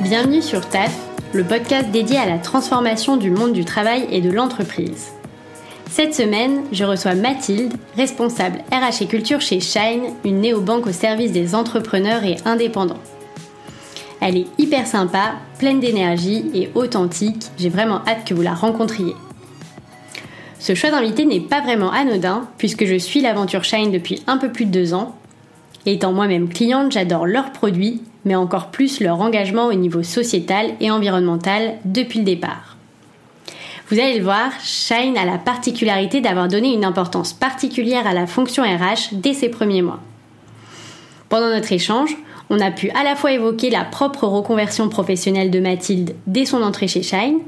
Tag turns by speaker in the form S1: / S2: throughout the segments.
S1: Bienvenue sur TAF, le podcast dédié à la transformation du monde du travail et de l'entreprise. Cette semaine, je reçois Mathilde, responsable RH et culture chez Shine, une néobanque au service des entrepreneurs et indépendants. Elle est hyper sympa, pleine d'énergie et authentique, j'ai vraiment hâte que vous la rencontriez. Ce choix d'invité n'est pas vraiment anodin, puisque je suis l'aventure Shine depuis un peu plus de deux ans. Étant moi-même cliente, j'adore leurs produits, mais encore plus leur engagement au niveau sociétal et environnemental depuis le départ. Vous allez le voir, Shine a la particularité d'avoir donné une importance particulière à la fonction RH dès ses premiers mois. Pendant notre échange, on a pu à la fois évoquer la propre reconversion professionnelle de Mathilde dès son entrée chez Shine,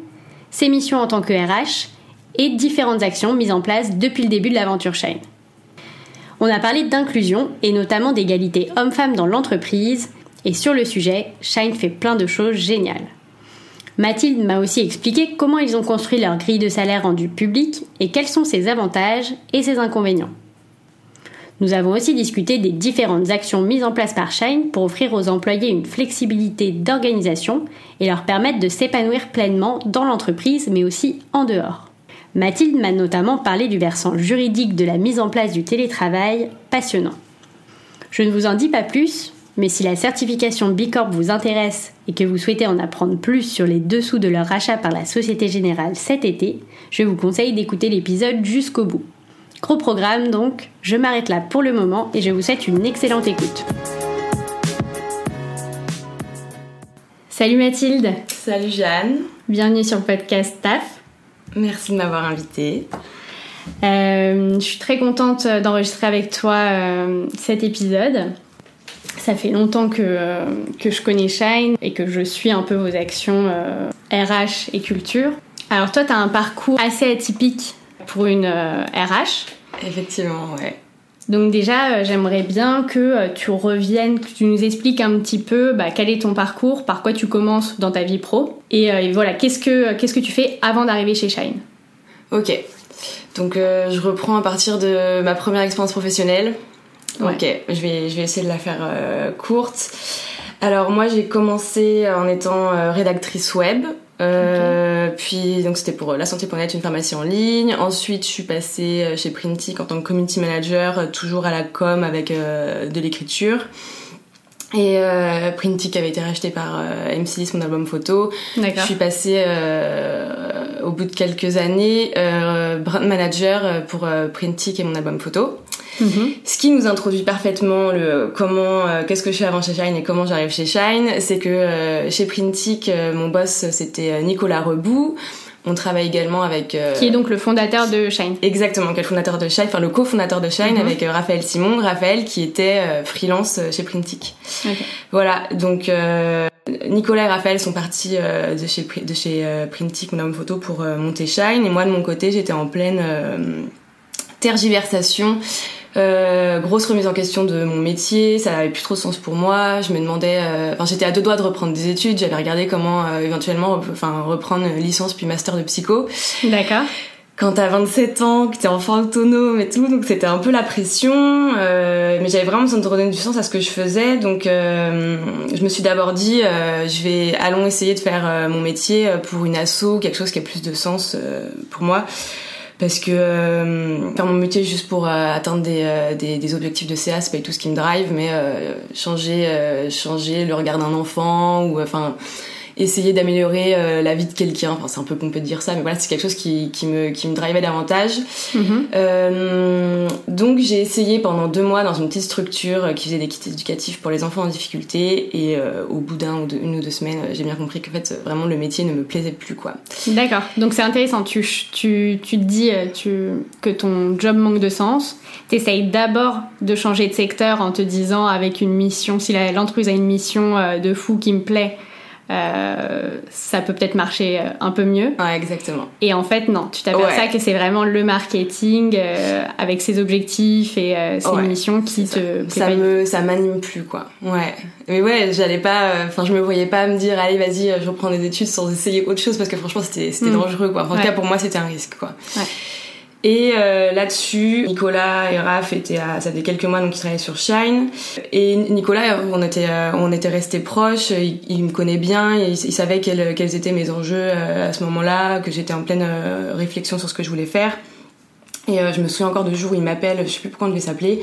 S1: ses missions en tant que RH et différentes actions mises en place depuis le début de l'aventure Shine. On a parlé d'inclusion et notamment d'égalité homme-femme dans l'entreprise et sur le sujet, Shine fait plein de choses géniales. Mathilde m'a aussi expliqué comment ils ont construit leur grille de salaire rendue publique et quels sont ses avantages et ses inconvénients. Nous avons aussi discuté des différentes actions mises en place par Shine pour offrir aux employés une flexibilité d'organisation et leur permettre de s'épanouir pleinement dans l'entreprise mais aussi en dehors. Mathilde m'a notamment parlé du versant juridique de la mise en place du télétravail, passionnant. Je ne vous en dis pas plus, mais si la certification B Corp vous intéresse et que vous souhaitez en apprendre plus sur les dessous de leur rachat par la Société Générale cet été, je vous conseille d'écouter l'épisode jusqu'au bout. Gros programme donc, je m'arrête là pour le moment et je vous souhaite une excellente écoute. Salut Mathilde
S2: Salut Jeanne
S1: Bienvenue sur le podcast TAF
S2: Merci de m'avoir invitée.
S1: Euh, je suis très contente d'enregistrer avec toi euh, cet épisode. Ça fait longtemps que, euh, que je connais Shine et que je suis un peu vos actions RH et culture. Alors toi, tu as un parcours assez atypique pour une RH.
S2: Effectivement, ouais.
S1: Donc déjà, j'aimerais bien que tu reviennes, que tu nous expliques un petit peu bah, quel est ton parcours, par quoi tu commences dans ta vie pro, et, et voilà, qu'est-ce que, qu'est-ce que tu fais avant d'arriver chez Shine?
S2: Ok. Donc euh, je reprends à partir de ma première expérience professionnelle.
S1: Ouais.
S2: Ok, je vais, je vais essayer de la faire euh, courte. Alors moi j'ai commencé en étant euh, rédactrice web. Euh, Puis donc c'était pour la santé.net, une pharmacie en ligne. Ensuite je suis passée chez Printic en tant que community manager, euh, toujours à la com avec euh, de l'écriture. Et euh, Printic avait été racheté par euh, M6, mon album photo. Je suis passée euh, au bout de quelques années euh, brand manager euh, pour euh, Printic et mon album photo.
S1: Mhm.
S2: Ce qui nous introduit parfaitement le comment, euh, qu'est-ce que je fais avant chez Shine et comment j'arrive chez Shine, c'est que euh, chez Printic, euh, mon boss c'était Nicolas Rebout. On travaille également avec euh,
S1: Qui est donc le fondateur de Shine.
S2: exactement qui est le fondateur de Shine, enfin le cofondateur de Shine
S1: Mhm.
S2: avec euh, Raphaël Simon, Raphaël qui était euh, freelance chez Printic. Voilà, donc Nicolas et Raphaël sont partis de chez, de chez Printic, mon homme photo, pour monter Shine. Et moi, de mon côté, j'étais en pleine tergiversation. Euh, grosse remise en question de mon métier, ça avait plus trop de sens pour moi. Je me demandais, euh, enfin j'étais à deux doigts de reprendre des études. J'avais regardé comment euh, éventuellement, rep- enfin reprendre une licence puis master de psycho
S1: D'accord.
S2: quand t'as 27 ans, que t'es enfant autonome et tout, donc c'était un peu la pression, euh, mais j'avais vraiment besoin de redonner du sens à ce que je faisais, donc euh, je me suis d'abord dit, euh, je vais, allons essayer de faire mon métier pour une asso, quelque chose qui a plus de sens euh, pour moi, parce que euh, faire mon métier juste pour euh, atteindre des, euh, des, des objectifs de CA, c'est pas tout ce qui me drive, mais euh, changer, changer le regard d'un enfant, ou enfin essayer d'améliorer euh, la vie de quelqu'un. Enfin, c'est un peu pompeux de dire ça, mais voilà, c'est quelque chose qui, qui me, qui me drivait davantage.
S1: Mhm.
S2: Euh, donc, j'ai essayé pendant deux mois dans une petite structure qui faisait des kits éducatifs pour les enfants en difficulté. Et euh, au bout d'un ou deux, une ou deux semaines, j'ai bien compris qu'en fait, vraiment, le métier ne me plaisait plus, quoi.
S1: D'accord. Donc c'est intéressant. Tu, tu, tu te dis tu, que ton job manque de sens. T'essayes d'abord de changer de secteur en te disant avec une mission, si l'entreprise a une mission de fou qui me plaît, euh, ça peut peut-être marcher euh, un peu mieux.
S2: Ouais, exactement.
S1: Et en fait, non. Tu t'aperçois
S2: Ouais.
S1: que c'est vraiment le marketing euh, avec ses objectifs et euh, ses
S2: Ouais,
S1: missions qui te
S2: ça me ça m'anime plus quoi ouais mais ouais j'allais pas enfin je me voyais pas me dire allez vas-y je reprends des études sans essayer autre chose parce que franchement c'était c'était
S1: Mm.
S2: dangereux quoi Enfin, en tout cas pour moi c'était un risque quoi
S1: Ouais.
S2: Et euh, là-dessus, Nicolas et Raph étaient à, ça faisait quelques mois donc ils travaillaient sur Shine. Et Nicolas, on était, euh, on était restés proches. Il, me connaît bien, il, il savait quels, quels, étaient mes enjeux euh, à ce moment-là, que j'étais en pleine réflexion sur ce que je voulais faire. Et je me souviens encore de jour où il m'appelle, je sais plus pourquoi on devait s'appeler.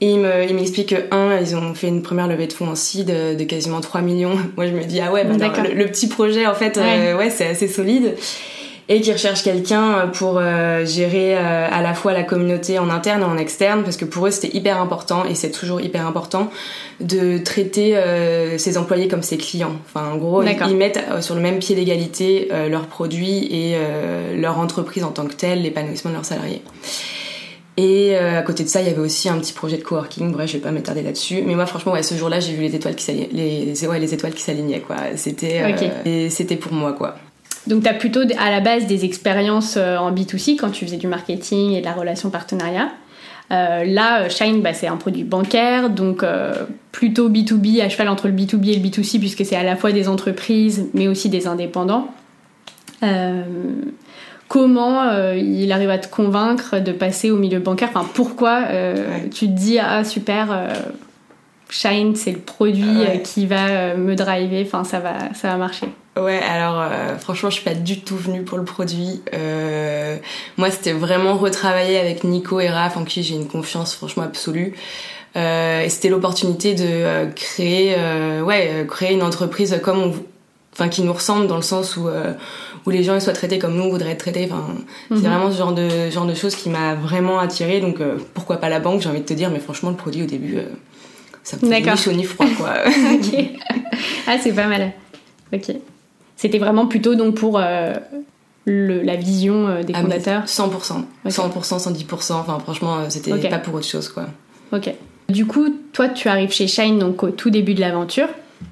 S2: Et il m'explique me, que, un, ils ont fait une première levée de fonds en seed de, de quasiment 3 millions. Moi, je me dis, ah ouais, bah, le, le, petit projet, en fait, ouais, ouais c'est assez solide et qui recherchent quelqu'un pour euh, gérer euh, à la fois la communauté en interne et en externe parce que pour eux c'était hyper important et c'est toujours hyper important de traiter euh, ses employés comme ses clients. Enfin en gros ils, mettent sur le même pied d'égalité leurs produits et leur entreprise en tant que telle, l'épanouissement de leurs salariés. Et à côté de ça, il y avait aussi un petit projet de coworking. Bref, je vais pas m'attarder là-dessus. Mais moi, franchement, ouais, ce jour-là, j'ai vu les étoiles qui s'alignaient. Les, ouais, les étoiles qui s'alignaient, quoi. C'était, c'était pour moi, quoi.
S1: Donc tu as plutôt à la base des expériences euh, en B2C quand tu faisais du marketing et de la relation partenariat. Euh, là, euh, Shine, bah, c'est un produit bancaire, donc plutôt B2B, à cheval entre le B2B et le B2C, puisque c'est à la fois des entreprises, mais aussi des indépendants. comment il arrive à te convaincre de passer au milieu bancaire? Enfin, pourquoi tu te dis, ah super, Shine, c'est le produit qui va me driver, enfin, ça va, ça va marcher
S2: Ouais, alors euh, franchement, je suis pas du tout venue pour le produit. Euh, moi, c'était vraiment retravailler avec Nico et Raph, en qui j'ai une confiance franchement absolue. Euh, et c'était l'opportunité de euh, créer, euh, ouais, créer une entreprise comme on, enfin, qui nous ressemble dans le sens où où les gens ils soient traités comme nous on voudrait être traités. Enfin, c'est mhm. vraiment ce genre de genre de choses qui m'a vraiment attirée. Donc pourquoi pas la banque J'ai envie de te dire, mais franchement, le produit au début, ça me fait ni chaud ni froid, quoi.
S1: ok. Ah, c'est pas mal. Ok. C'était vraiment plutôt donc pour euh, le, la vision euh, des ah, fondateurs
S2: 100%. 100%, 110%. Enfin, franchement, euh, c'était pas pour autre chose, quoi.
S1: Ok. Du coup, toi, tu arrives chez Shine donc au tout début de l'aventure.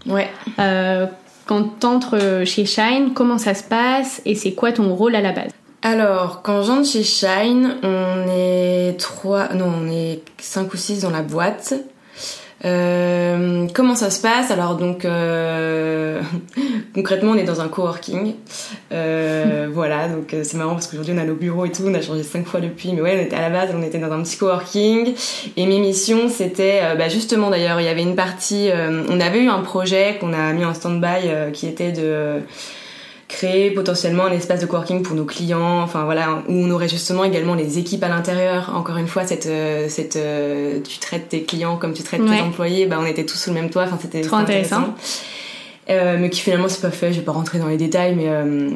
S2: Ouais.
S1: Euh, quand t'entres chez Shine, comment ça se passe et c'est quoi ton rôle à la base?
S2: Alors, quand j'entre chez Shine, on est trois, non, on est cinq ou six dans la boîte. Euh, comment ça se passe Alors donc euh, concrètement on est dans un coworking. Euh, voilà donc euh, c'est marrant parce qu'aujourd'hui on a nos bureaux et tout, on a changé cinq fois depuis, mais ouais on était à la base on était dans un petit coworking. Et mes missions c'était euh, bah, justement d'ailleurs il y avait une partie, on avait eu un projet qu'on a mis en stand-by qui était de créer potentiellement un espace de coworking pour nos clients, enfin voilà, où on aurait justement également les équipes à l'intérieur. Encore une fois, cette, euh, cette, euh, tu traites tes clients comme tu traites tes employés, bah on était tous sous le même toit, enfin c'était
S1: trop intéressant.
S2: Euh, mais qui finalement c'est pas fait, je vais pas rentrer dans les détails, mais euh,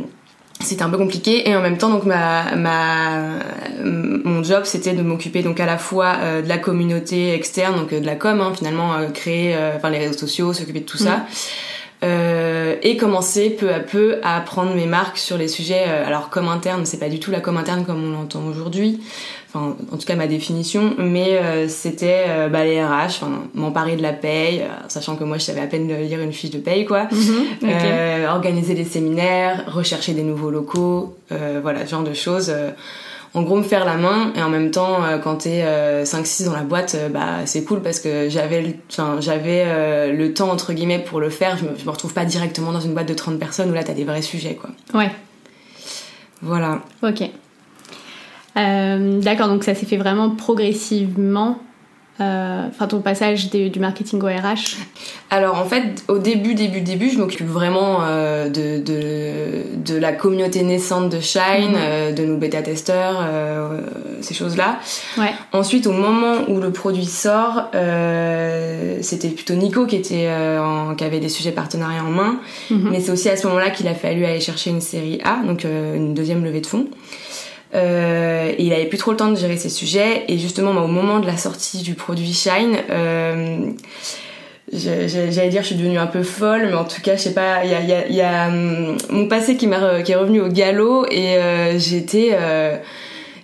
S2: c'était un peu compliqué. Et en même temps donc ma, ma mon job c'était de m'occuper donc à la fois de la communauté externe donc de la com hein, finalement créer enfin les réseaux sociaux s'occuper de tout ça. Mm. Euh, et commencer peu à peu à prendre mes marques sur les sujets. Euh, alors comme interne, c'est pas du tout la com interne comme on l'entend aujourd'hui. Enfin, en tout cas ma définition, mais euh, c'était euh, bah, les RH, m'emparer de la paye, sachant que moi je savais à peine lire une fiche de paye quoi. Mhm, organiser des séminaires, rechercher des nouveaux locaux, voilà, ce genre de choses en gros me faire la main et en même temps euh, quand t'es euh, 5-6 dans la boîte euh, bah c'est cool parce que j'avais le, j'avais euh, le temps entre guillemets pour le faire. Je me, je me retrouve pas directement dans une boîte de 30 personnes où là t'as des vrais sujets quoi.
S1: Ouais.
S2: Voilà.
S1: Ok. D'accord donc ça s'est fait vraiment progressivement. euh, enfin ton passage du marketing au RH
S2: Alors en fait, au début, début, début, je m'occupe vraiment euh, de, de, de, la communauté naissante de Shine, mhm. euh, de nos bêta-testeurs, ces choses-là.
S1: Ouais.
S2: Ensuite, au moment où le produit sort, c'était plutôt Nico qui, était, en, qui avait des sujets partenariats en main. Mhm. Mais c'est aussi à ce moment-là qu'il a fallu aller chercher une série A, donc une deuxième levée de fonds. Euh, et il avait plus trop le temps de gérer ses sujets. Et justement, au moment de la sortie du produit Shine, euh, j'allais dire je suis devenue un peu folle mais en tout cas je sais pas il y a, y a, y a hum, mon passé qui qui est revenu au galop et euh, j'étais euh,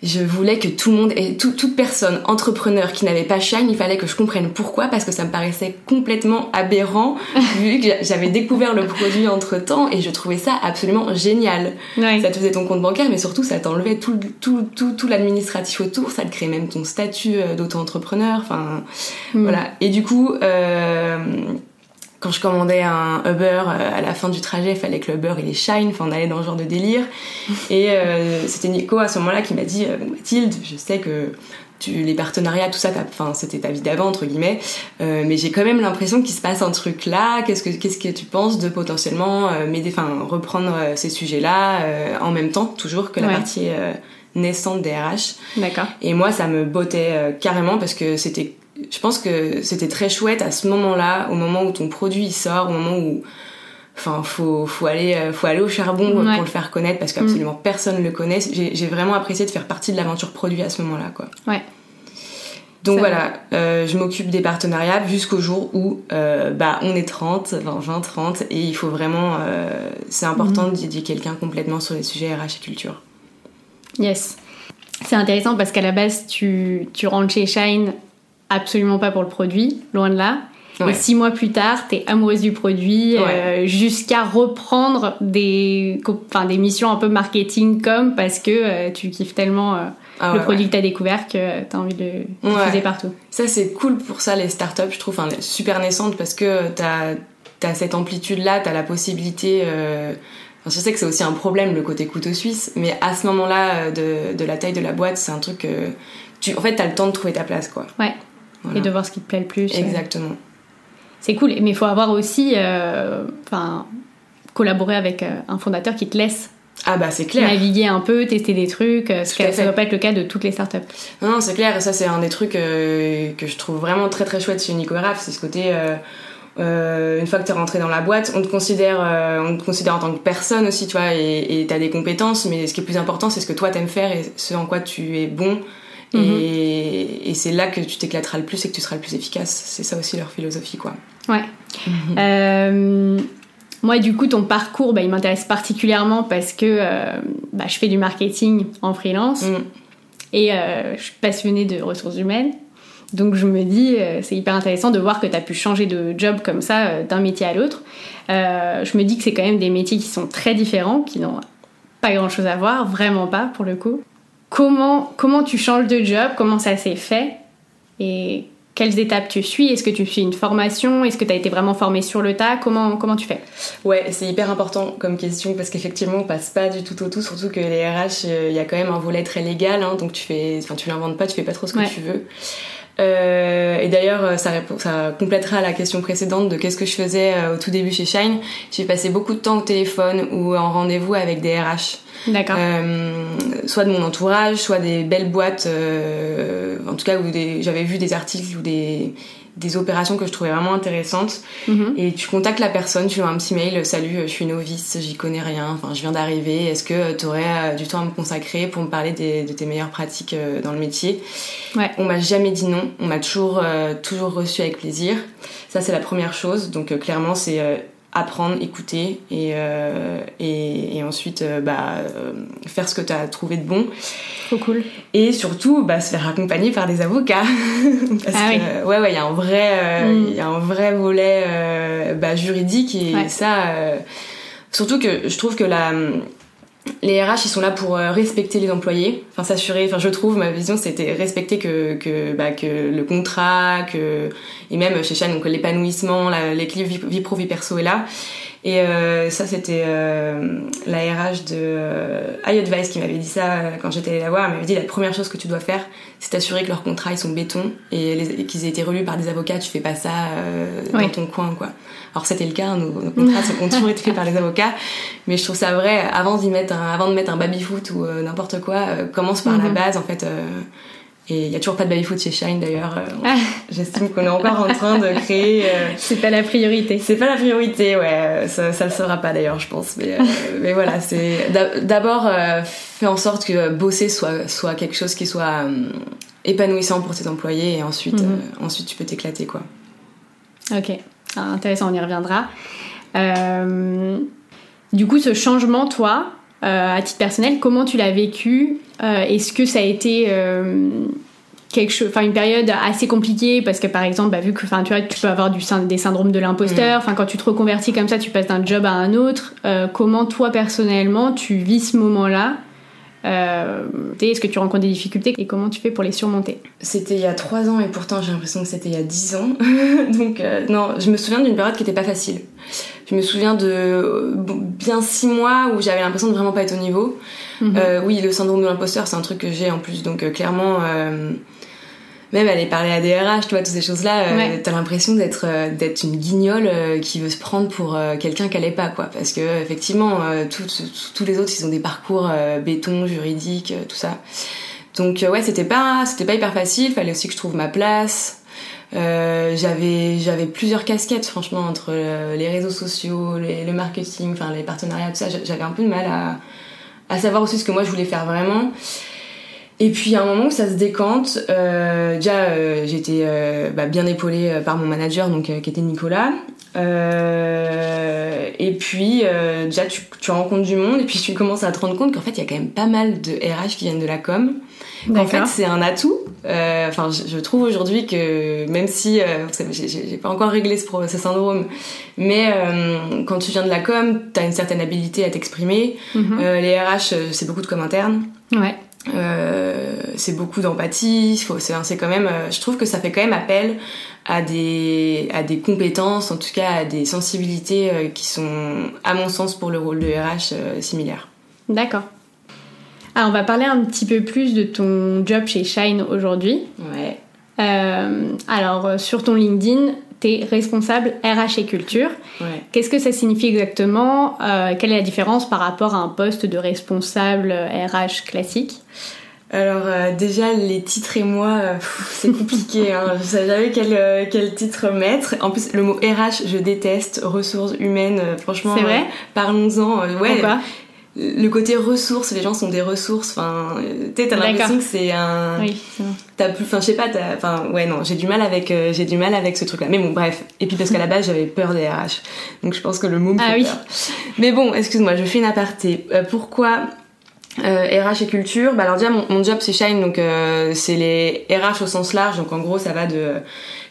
S2: je voulais que tout le monde et toute personne entrepreneur qui n'avait pas Shine, il fallait que je comprenne pourquoi parce que ça me paraissait complètement aberrant vu que j'avais découvert le produit entre temps et je trouvais ça absolument génial. Ça te faisait ton compte bancaire mais surtout ça t'enlevait tout, tout, tout, tout l'administratif autour, ça te créait même ton statut euh, d'auto-entrepreneur, enfin mm. voilà. Et du coup, euh, quand je commandais un Uber à la fin du trajet, il fallait que le Uber il est shine, enfin on allait dans ce genre de délire. Et c'était Nico à ce moment-là qui m'a dit Mathilde, je sais que les partenariats, tout ça, enfin, c'était ta vie d'avant, entre guillemets. Euh, mais j'ai quand même l'impression qu'il se passe un truc là. Qu'est-ce que, qu'est-ce que tu penses de potentiellement euh, enfin, reprendre euh, ces sujets-là en même temps, toujours que la partie naissante des RH.
S1: D'accord.
S2: Et moi, ça me bottait carrément parce que c'était, je pense que c'était très chouette à ce moment-là, au moment où ton produit sort, au moment où Enfin, faut, faut, aller, faut aller au charbon pour le faire connaître parce qu'absolument mm. personne ne le connaît. J'ai vraiment apprécié de faire partie de l'aventure produit à ce moment-là, quoi.
S1: Ouais.
S2: Donc voilà, euh, je m'occupe des partenariats jusqu'au jour où euh, bah, on est 30, 20, 20, 30 et il faut vraiment, euh, c'est important mm. de dédier quelqu'un complètement sur les sujets RH et culture.
S1: Yes. C'est intéressant parce qu'à la base, tu, tu rentres chez Shine absolument pas pour le produit, loin de là. Et six mois plus tard, t'es amoureuse du produit euh, jusqu'à reprendre des, enfin, des missions un peu marketing comme parce que euh, tu kiffes tellement euh, ah le produit que t'as découvert que t'as envie de le diffuser partout.
S2: Ça c'est cool pour ça les startups, je trouve, super naissantes parce que t'as as cette amplitude-là, t'as la possibilité. je sais que c'est aussi un problème le côté couteau suisse, mais à ce moment-là de, de la taille de la boîte, c'est un truc que tu, en fait, t'as le temps de trouver ta place, quoi.
S1: Ouais. Et de voir ce qui te plaît le plus.
S2: Exactement
S1: c'est cool. Mais il faut avoir aussi, euh, enfin, collaborer avec euh, un fondateur qui te laisse
S2: ah bah c'est clair.
S1: Naviguer un peu, tester des trucs, euh, ce ça ne doit pas être le cas de toutes les startups.
S2: Non, non c'est clair, et ça c'est un des trucs que je trouve vraiment très très chouette chez Nico c'est ce côté, une fois que tu es rentré dans la boîte, on te, considère, on te considère en tant que personne aussi, tu vois, et tu as des compétences, mais ce qui est plus important c'est ce que toi t'aimes faire et ce en quoi tu es bon Mhm. Et, c'est là que tu t'éclateras le plus et que tu seras le plus efficace. C'est ça aussi leur philosophie, quoi.
S1: Ouais. Mhm. Euh, moi, du coup, ton parcours, bah, il m'intéresse particulièrement parce que euh, bah, je fais du marketing en freelance mhm. et euh, je suis passionnée de ressources humaines. Donc je me dis, c'est hyper intéressant de voir que tu as pu changer de job comme ça d'un métier à l'autre. je me dis que c'est quand même des métiers qui sont très différents, qui n'ont pas grand-chose à voir, vraiment pas pour le coup. Comment, comment tu changes de job Comment ça s'est fait Et quelles étapes tu suis? Est-ce que tu suis une formation? Est-ce que tu as été vraiment formé sur le tas? Comment, comment tu fais?
S2: Ouais, c'est hyper important comme question parce qu'effectivement, on passe pas du tout au tout, surtout que les RH, euh, il y a quand même un volet très légal, hein, donc tu fais, enfin, tu l'inventes pas, tu fais pas trop ce que tu veux. Euh, et d'ailleurs, ça, ça complétera la question précédente de qu'est-ce que je faisais euh, au tout début chez Shine. J'ai passé beaucoup de temps au téléphone ou en rendez-vous avec des RH.
S1: D'accord.
S2: Euh, soit de mon entourage, soit des belles boîtes, en tout cas où j'avais vu des articles ou des, des opérations que je trouvais vraiment intéressantes. Mhm. Et tu contactes la personne, tu lui envoies un petit mail, salut, je suis novice, j'y connais rien, enfin je viens d'arriver, est-ce que tu aurais euh, du temps à me consacrer pour me parler de tes meilleures pratiques euh, dans le métier?
S1: Ouais.
S2: On m'a jamais dit non, on m'a toujours, euh, toujours reçu avec plaisir. Ça c'est la première chose, donc clairement c'est apprendre, écouter et, euh, et, et, ensuite euh, bah, euh, faire ce que tu as trouvé de bon.
S1: Trop cool.
S2: Et surtout bah, se faire accompagner par des avocats. Parce ah que, ouais, ouais, il y a un vrai, mm. y a un vrai volet bah, juridique et ça. surtout que je trouve que la les RH ils sont là pour euh, respecter les employés, enfin s'assurer, enfin je trouve ma vision c'était respecter que que, bah, que le contrat, que et même chez Chan donc l'épanouissement, l'équilibre vie, vie, pro vie perso est là et euh, ça, c'était euh, la RH de euh, iAdvice qui m'avait dit ça euh, quand j'étais allée la voir. Elle m'avait dit la première chose que tu dois faire, c'est t'assurer que leurs contrats ils sont béton et, qu'ils aient été relus par des avocats. Tu fais pas ça euh, dans ton coin, quoi. Alors c'était le cas, nos, nos contrats ont toujours été faits par les avocats, mais je trouve ça vrai. Avant d'y mettre, un, avant de mettre un baby foot ou n'importe quoi, commence par la mhm. base en fait. Et il n'y a toujours pas de baby-foot chez Shine d'ailleurs. Euh, ah. J'estime qu'on est encore en train de créer.
S1: Euh, c'est pas la priorité.
S2: C'est pas la priorité, ouais. Ça, ça le sera pas d'ailleurs, je pense. Mais, euh, mais voilà, c'est d'abord faire en sorte que bosser soit, soit quelque chose qui soit épanouissant pour tes employés et ensuite, mhm. ensuite tu peux t'éclater, quoi.
S1: Ok, ah, intéressant, on y reviendra. du coup, ce changement, toi, à titre personnel, comment tu l'as vécu? Euh, est-ce que ça a été euh, quelque enfin une période assez compliquée? Parce que par exemple, bah, vu que, enfin tu vois, tu peux avoir du, des syndromes de l'imposteur. Mm. Quand tu te reconvertis comme ça, tu passes d'un job à un autre. Euh, comment toi personnellement tu vis ce moment-là? Est-ce que tu rencontres des difficultés? Et comment tu fais pour les surmonter?
S2: C'était il y a trois ans et pourtant j'ai l'impression que c'était il y a dix ans. Donc non, je me souviens d'une période qui n'était pas facile. Je me souviens de bien six mois où j'avais l'impression de vraiment pas être au niveau. Mhm. oui, le syndrome de l'imposteur, c'est un truc que j'ai en plus. Donc clairement même aller parler à des RH, tu vois, toutes ces choses-là, euh, t'as l'impression d'être euh, d'être une guignole euh, qui veut se prendre pour quelqu'un qu'elle est pas, quoi. Parce que effectivement, tous les autres, ils ont des parcours béton, juridique, tout ça. Donc ouais, c'était pas c'était pas hyper facile. Fallait aussi que je trouve ma place. J'avais j'avais plusieurs casquettes franchement entre les réseaux sociaux, le marketing, enfin les partenariats, tout ça. J'avais un peu de mal à à savoir aussi ce que moi je voulais faire vraiment. Et puis à un moment où ça se décante, euh, déjà euh, j'étais euh, bah, bien épaulée euh, par mon manager donc qui était Nicolas. et puis déjà tu, tu, rencontres du monde et puis tu commences à te rendre compte qu'en fait il y a quand même pas mal de RH qui viennent de la com. En fait c'est un atout. Enfin je, trouve aujourd'hui que même si j'ai pas encore réglé ce, ce syndrome, mais quand tu viens de la com, t'as une certaine habilité à t'exprimer. Mhm. les RH c'est beaucoup de com interne.
S1: Ouais.
S2: Euh, c'est beaucoup d'empathie. C'est quand même, euh, je trouve que ça fait quand même appel à des à des compétences, en tout cas à des sensibilités euh, qui sont, à mon sens, pour le rôle de RH similaires.
S1: D'accord. Alors on va parler un petit peu plus de ton job chez Shine aujourd'hui.
S2: Ouais.
S1: alors sur ton LinkedIn, responsable RH et culture. Qu'est-ce que ça signifie exactement? Euh, Quelle est la différence par rapport à un poste de responsable RH classique?
S2: Alors euh, déjà les titres et moi euh, c'est compliqué hein. je savais jamais quel, quel titre mettre en plus le mot RH je déteste ressources humaines franchement
S1: c'est vrai?
S2: parlons-en ouais Pourquoi? Le côté ressources, les gens sont des ressources. Enfin, tu t'as l'impression que c'est un.
S1: Oui.
S2: T'as plus, enfin, je sais pas. Enfin, ouais, non, j'ai du mal avec, euh, j'ai du mal avec ce truc-là. Mais bon, bref. Et puis parce qu'à la base, j'avais peur des RH, donc je pense que le mot me
S1: ah,
S2: oui. Mais bon, excuse-moi, je fais une aparté. Euh, pourquoi euh, RH et culture Bah alors déjà, mon, mon job c'est Shine, donc c'est les RH au sens large. Donc en gros, ça va de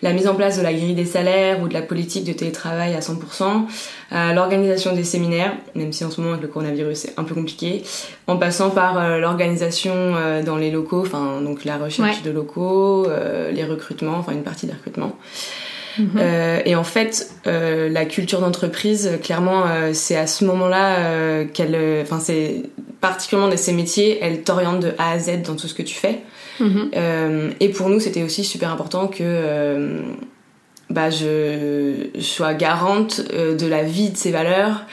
S2: la mise en place de la grille des salaires ou de la politique de télétravail à 100%, à l'organisation des séminaires, même si en ce moment avec le coronavirus c'est un peu compliqué, en passant par euh, l'organisation euh, dans les locaux, enfin donc la recherche de locaux, euh, les recrutements, enfin une partie des recrutements. Mhm. et en fait, la culture d'entreprise, clairement, c'est à ce moment-là qu'elle, enfin c'est particulièrement de ces métiers, elle t'oriente de A à Z dans tout ce que tu fais. Mhm. Euh, et pour nous, c'était aussi super important que euh, bah, je, sois garante euh, de la vie de ces valeurs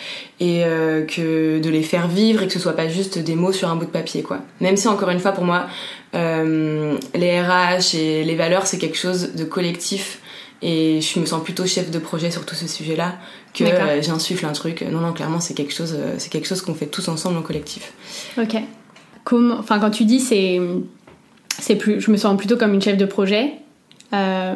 S2: et que de les faire vivre et que ce soit pas juste des mots sur un bout de papier quoi. Même si encore une fois pour moi les RH et les valeurs c'est quelque chose de collectif et je me sens plutôt chef de projet sur tout ce sujet-là que j'insuffle un truc. Non non clairement c'est quelque chose c'est quelque chose qu'on fait tous ensemble en collectif.
S1: Ok. Comment enfin quand tu dis c'est c'est plus, je me sens plutôt comme une chef de projet. Euh,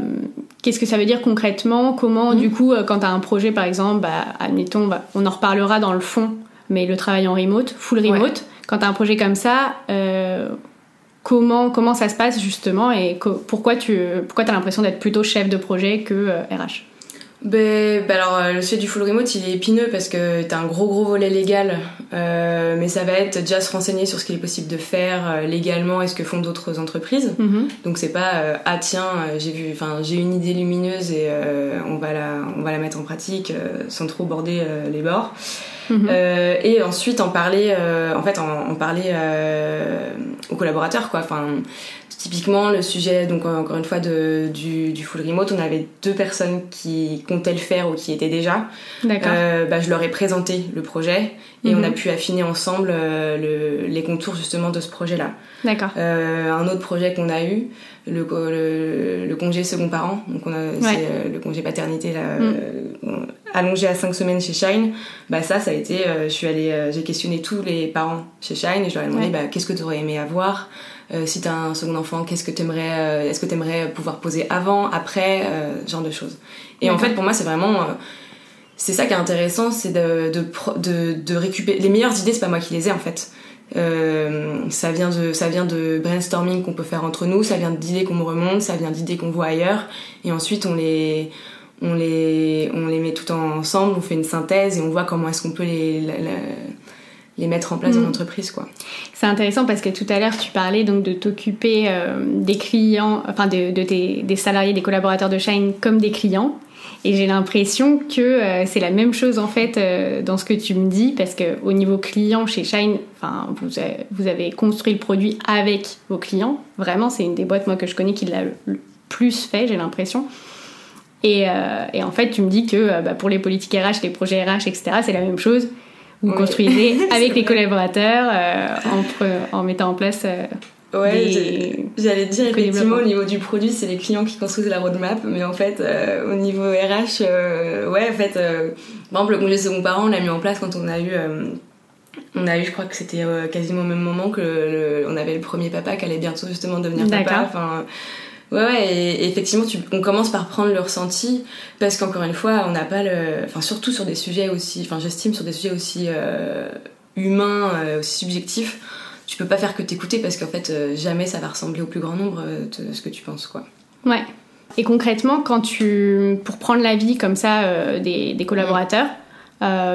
S1: qu'est-ce que ça veut dire concrètement? Comment, du mhm. coup, euh, quand tu as un projet, par exemple, bah, admettons, on en reparlera dans le fond, mais le travail en remote, full remote, quand tu as un projet comme ça, euh, comment, comment ça se passe justement et pourquoi tu pourquoi as l'impression d'être plutôt chef de projet que RH
S2: ben, ben, alors euh, le sujet du full remote il est épineux parce que t'as un gros gros volet légal euh, mais ça va être déjà se renseigner sur ce qu'il est possible de faire euh, légalement et ce que font d'autres entreprises. Mm-hmm. donc c'est pas euh, ah tiens j'ai vu enfin j'ai une idée lumineuse et on va la on va la mettre en pratique sans trop border les bords mm-hmm. et ensuite en parler en fait en, en parler aux collaborateurs quoi enfin Typiquement, le sujet, donc encore une fois, de, du, du, full remote, on avait deux personnes qui comptaient le faire ou qui étaient déjà.
S1: D'accord.
S2: Euh, bah, je leur ai présenté le projet et on a mhm. pu affiner ensemble euh, le, les contours justement de ce projet-là.
S1: D'accord.
S2: Euh, un autre projet qu'on a eu, le, le, le, congé second parent, donc on a c'est euh, le congé paternité là, mm. euh, allongé à 5 semaines chez Shine. Bah ça, ça a été, je suis allée, j'ai questionné tous les parents chez Shine et je leur ai demandé bah, qu'est-ce que tu aurais aimé avoir? Euh, si t'as un second enfant, qu'est-ce que t'aimerais, euh, est-ce que t'aimerais pouvoir poser avant, après, euh, genre de choses. Et en fait, pour moi, c'est vraiment, c'est ça qui est intéressant, c'est de, de, de, récupérer. Les meilleures idées, c'est pas moi qui les ai en fait. ça vient de ça vient de brainstorming qu'on peut faire entre nous, ça vient d'idées qu'on me remonte, ça vient d'idées qu'on voit ailleurs, et ensuite on les on les on les met tout ensemble, on fait une synthèse et on voit comment est-ce qu'on peut les les mettre en place dans l'entreprise quoi.
S1: C'est intéressant parce que tout à l'heure tu parlais donc de t'occuper des clients, enfin de, tes, des salariés, des collaborateurs de Shine comme des clients. Et j'ai l'impression que euh, c'est la même chose en fait euh, dans ce que tu me dis, parce que au niveau client chez Shine, enfin vous, avez, vous avez construit le produit avec vos clients. Vraiment, c'est une des boîtes moi que je connais qui l'a le plus fait, j'ai l'impression. Et, euh, et, en fait, tu me dis que bah, pour les politiques RH, les projets RH, etc., c'est la même chose. Vous construisez avec les collaborateurs en, en, mettant en place
S2: Ouais, j'allais dire effectivement au niveau du produit, c'est les clients qui construisent la roadmap, mais en fait, euh, au niveau RH, euh, ouais, en fait, euh, par exemple, le congé second parent, on l'a mis en place quand on a eu, on a eu, je crois que c'était quasiment au même moment que on avait le premier papa qui allait bientôt justement devenir papa. Enfin, ouais, ouais, et, effectivement, tu, on commence par prendre le ressenti parce qu'encore une fois, on n'a pas le, enfin, surtout sur des sujets aussi, enfin, j'estime sur des sujets aussi humains, aussi subjectifs tu peux pas faire que t'écouter parce qu'en fait, euh, jamais ça va ressembler au plus grand nombre euh, de ce que tu penses, quoi.
S1: Ouais. Et concrètement, quand tu, pour prendre l'avis comme ça euh, des, collaborateurs,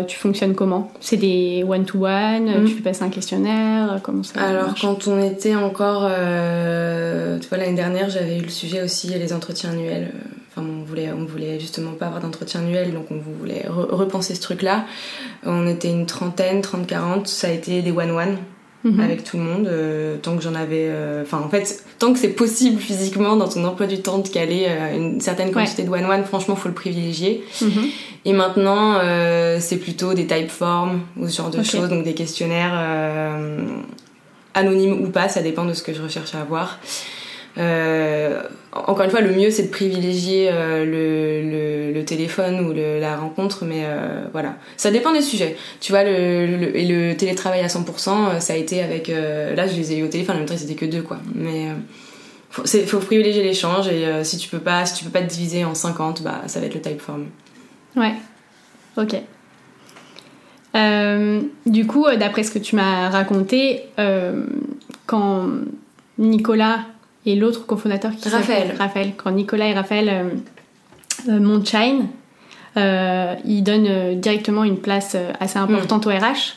S1: tu fonctionnes comment? C'est des one-to-one mm. Tu passes un questionnaire Comment ça
S2: Alors, quand on était encore. tu vois, l'année dernière, j'avais eu le sujet aussi les entretiens annuels. Enfin, on voulait, on voulait justement pas avoir d'entretien annuel, donc on voulait repenser ce truc-là. On était une trentaine, 30-40. Ça a été des one-one. Mhm. avec tout le monde, euh, tant que j'en avais. Euh, enfin, en fait, tant que c'est possible physiquement dans ton emploi du temps de caler euh, une certaine quantité de one-one, franchement, faut le privilégier. Mhm. Et maintenant, c'est plutôt des type forms ou ce genre de choses, donc des questionnaires anonymes ou pas, ça dépend de ce que je recherche à avoir. Euh, encore une fois, le mieux c'est de privilégier euh, le, téléphone ou la rencontre, mais euh, voilà. Ça dépend des sujets. Tu vois, le, et le télétravail à 100%, ça a été avec. là, je les ai eu au téléphone, en même temps, c'était que deux, quoi. Mais il faut, privilégier l'échange et si tu peux pas si tu peux pas te diviser en 50 bah ça va être le typeform
S1: ouais ok du coup d'après ce que tu m'as raconté quand Nicolas et l'autre cofondateur qui
S2: Raphaël.
S1: Raphaël. Quand Nicolas et Raphaël euh, euh montent Shine, euh, ils donnent directement une place assez importante au RH.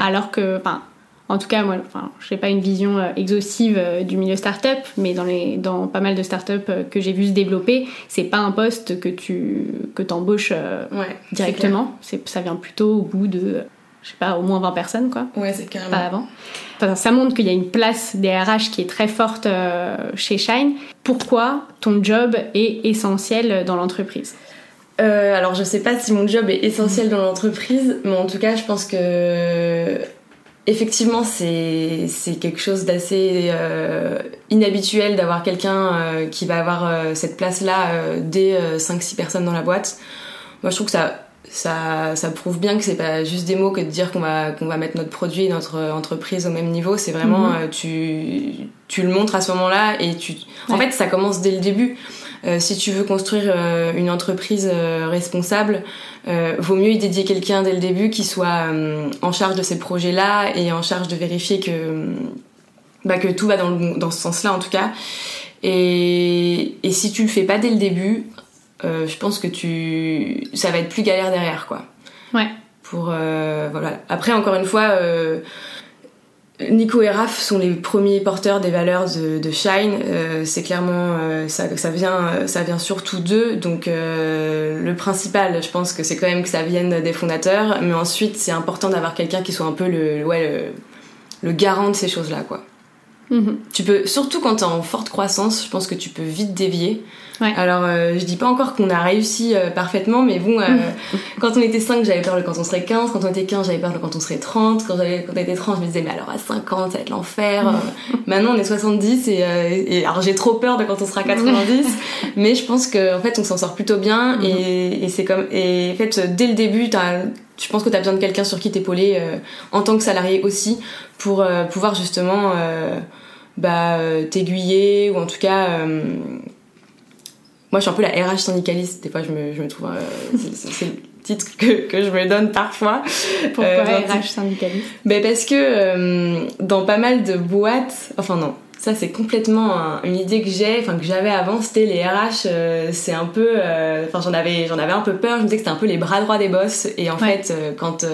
S1: Alors que, enfin, en tout cas, moi, enfin, je n'ai pas une vision exhaustive du milieu startup, mais dans, les, dans pas mal de startups que j'ai vu se développer, c'est pas un poste que tu que embauches directement. Ça vient plutôt au bout de je sais pas, au moins 20 personnes, quoi.
S2: Ouais, c'est carrément.
S1: Pas avant. Enfin, ça montre qu'il y a une place des RH qui est très forte euh, chez Shine. Pourquoi ton job est essentiel dans l'entreprise?
S2: Euh, alors je sais pas si mon job est essentiel dans l'entreprise, mais en tout cas je pense que effectivement c'est quelque chose d'assez euh, inhabituel d'avoir quelqu'un qui va avoir cette place là dès 5-6 personnes dans la boîte. Moi je trouve que ça ça, ça prouve bien que c'est pas juste des mots que de dire qu'on va, qu'on va mettre notre produit, notre entreprise au même niveau. C'est vraiment, mhm. euh, tu, tu le montres à ce moment-là et tu, en fait, ça commence dès le début. Euh, si tu veux construire euh, une entreprise responsable, vaut mieux y dédier quelqu'un dès le début qui soit en charge de ces projets-là et en charge de vérifier que, bah, que tout va dans, le, dans ce sens-là en tout cas. Et, et si tu le fais pas dès le début, euh, je pense que tu ça va être plus galère derrière quoi.
S1: Ouais.
S2: Pour euh, voilà. Après encore une fois euh, Nico et Raph sont les premiers porteurs des valeurs de, de Shine. c'est clairement ça, ça vient ça vient surtout d'eux. Donc le principal, je pense que c'est quand même que ça vienne des fondateurs. Mais ensuite, c'est important d'avoir quelqu'un qui soit un peu le ouais le, le garant de ces choses là quoi. Mhm. Tu peux, surtout quand t'es en forte croissance, je pense que tu peux vite dévier. Alors, euh, je dis pas encore qu'on a réussi euh, parfaitement, mais bon, euh, quand on était 5, j'avais peur de quand on serait 15. Quand on était 15, j'avais peur de quand on serait 30. Quand, quand on était 30, je me disais, mais alors à 50, ça va être l'enfer. Maintenant, on est 70 et, et alors j'ai trop peur de quand on sera 90. mais je pense qu'en en fait, on s'en sort plutôt bien mhm. et, et c'est comme, et en fait, dès le début, t'as, je pense que tu as besoin de quelqu'un sur qui t'épauler en tant que salarié aussi pour pouvoir justement bah, t'aiguiller ou en tout cas moi, je suis un peu la RH syndicaliste. Des fois, je me, je me trouve. Euh, c'est le titre que, que, je me donne parfois.
S1: Pourquoi euh, RH syndicaliste?
S2: ben Parce que euh, dans pas mal de boîtes. Enfin, non. Ça, c'est complètement une idée que j'ai, enfin que j'avais avant, c'était les RH, c'est un peu, enfin j'en avais, j'en avais un peu peur, je me disais que c'était un peu les bras droits des boss, et en fait, quand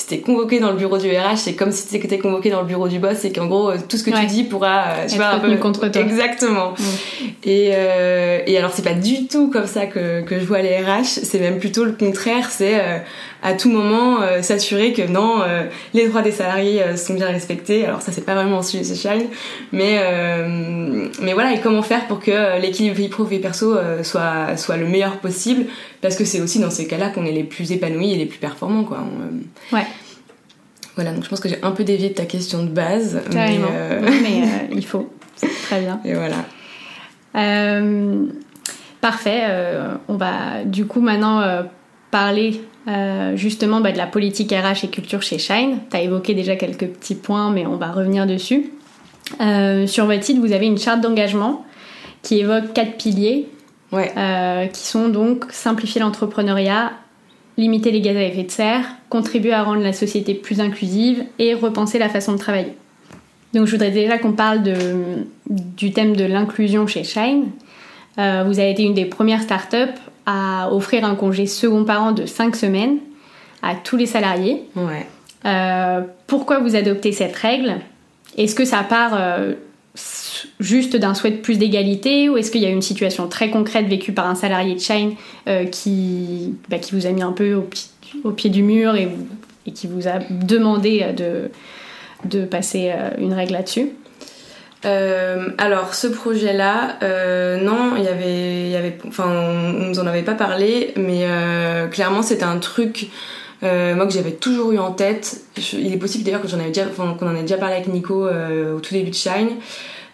S2: si t'es convoqué dans le bureau du RH, c'est comme si t'étais convoqué dans le bureau du boss et qu'en gros, tout ce que tu dis pourra,
S1: tu vois, un peu contre toi.
S2: Exactement. Et, et alors, c'est pas du tout comme ça que, que je vois les RH, c'est même plutôt le contraire, c'est à tout moment s'assurer que non, les droits des salariés sont bien respectés. Alors ça, c'est pas vraiment un sujet social, mais, mais voilà, et comment faire pour que l'équilibre vie pro vie perso soit, soit le meilleur possible parce que c'est aussi dans ces cas-là qu'on est les plus épanouis et les plus performants quoi.
S1: Euh, ouais.
S2: Voilà, donc je pense que j'ai un peu dévié de ta question de base.
S1: Carrément. Mais, euh, mais euh, il faut. Très bien.
S2: Et voilà.
S1: parfait. on va du coup maintenant parler justement bah, de la politique RH et culture chez Shine. Tu as évoqué déjà quelques petits points, mais on va revenir dessus. sur votre site, vous avez une charte d'engagement qui évoque quatre piliers
S2: ouais.
S1: euh, qui sont donc simplifier l'entrepreneuriat, limiter les gaz à effet de serre, contribuer à rendre la société plus inclusive et repenser la façon de travailler. Donc je voudrais déjà qu'on parle de, du thème de l'inclusion chez Shine. Euh, vous avez été une des premières startups à offrir un congé second parent de 5 semaines à tous les salariés.
S2: Ouais.
S1: Euh, pourquoi vous adoptez cette règle? Est-ce que ça part euh, juste d'un souhait de plus d'égalité ou est-ce qu'il y a une situation très concrète vécue par un salarié de Shine euh, qui, bah, qui vous a mis un peu au, pied du mur et, qui vous a demandé de, de passer euh, une règle là-dessus?
S2: Euh, alors ce projet-là, euh, non, il y avait, enfin, on, nous en avait pas parlé, mais euh, clairement c'était un truc moi que j'avais toujours eu en tête. il est possible d'ailleurs que j'en avais déjà, qu'on en ait déjà parlé avec Nico au tout début de Shine.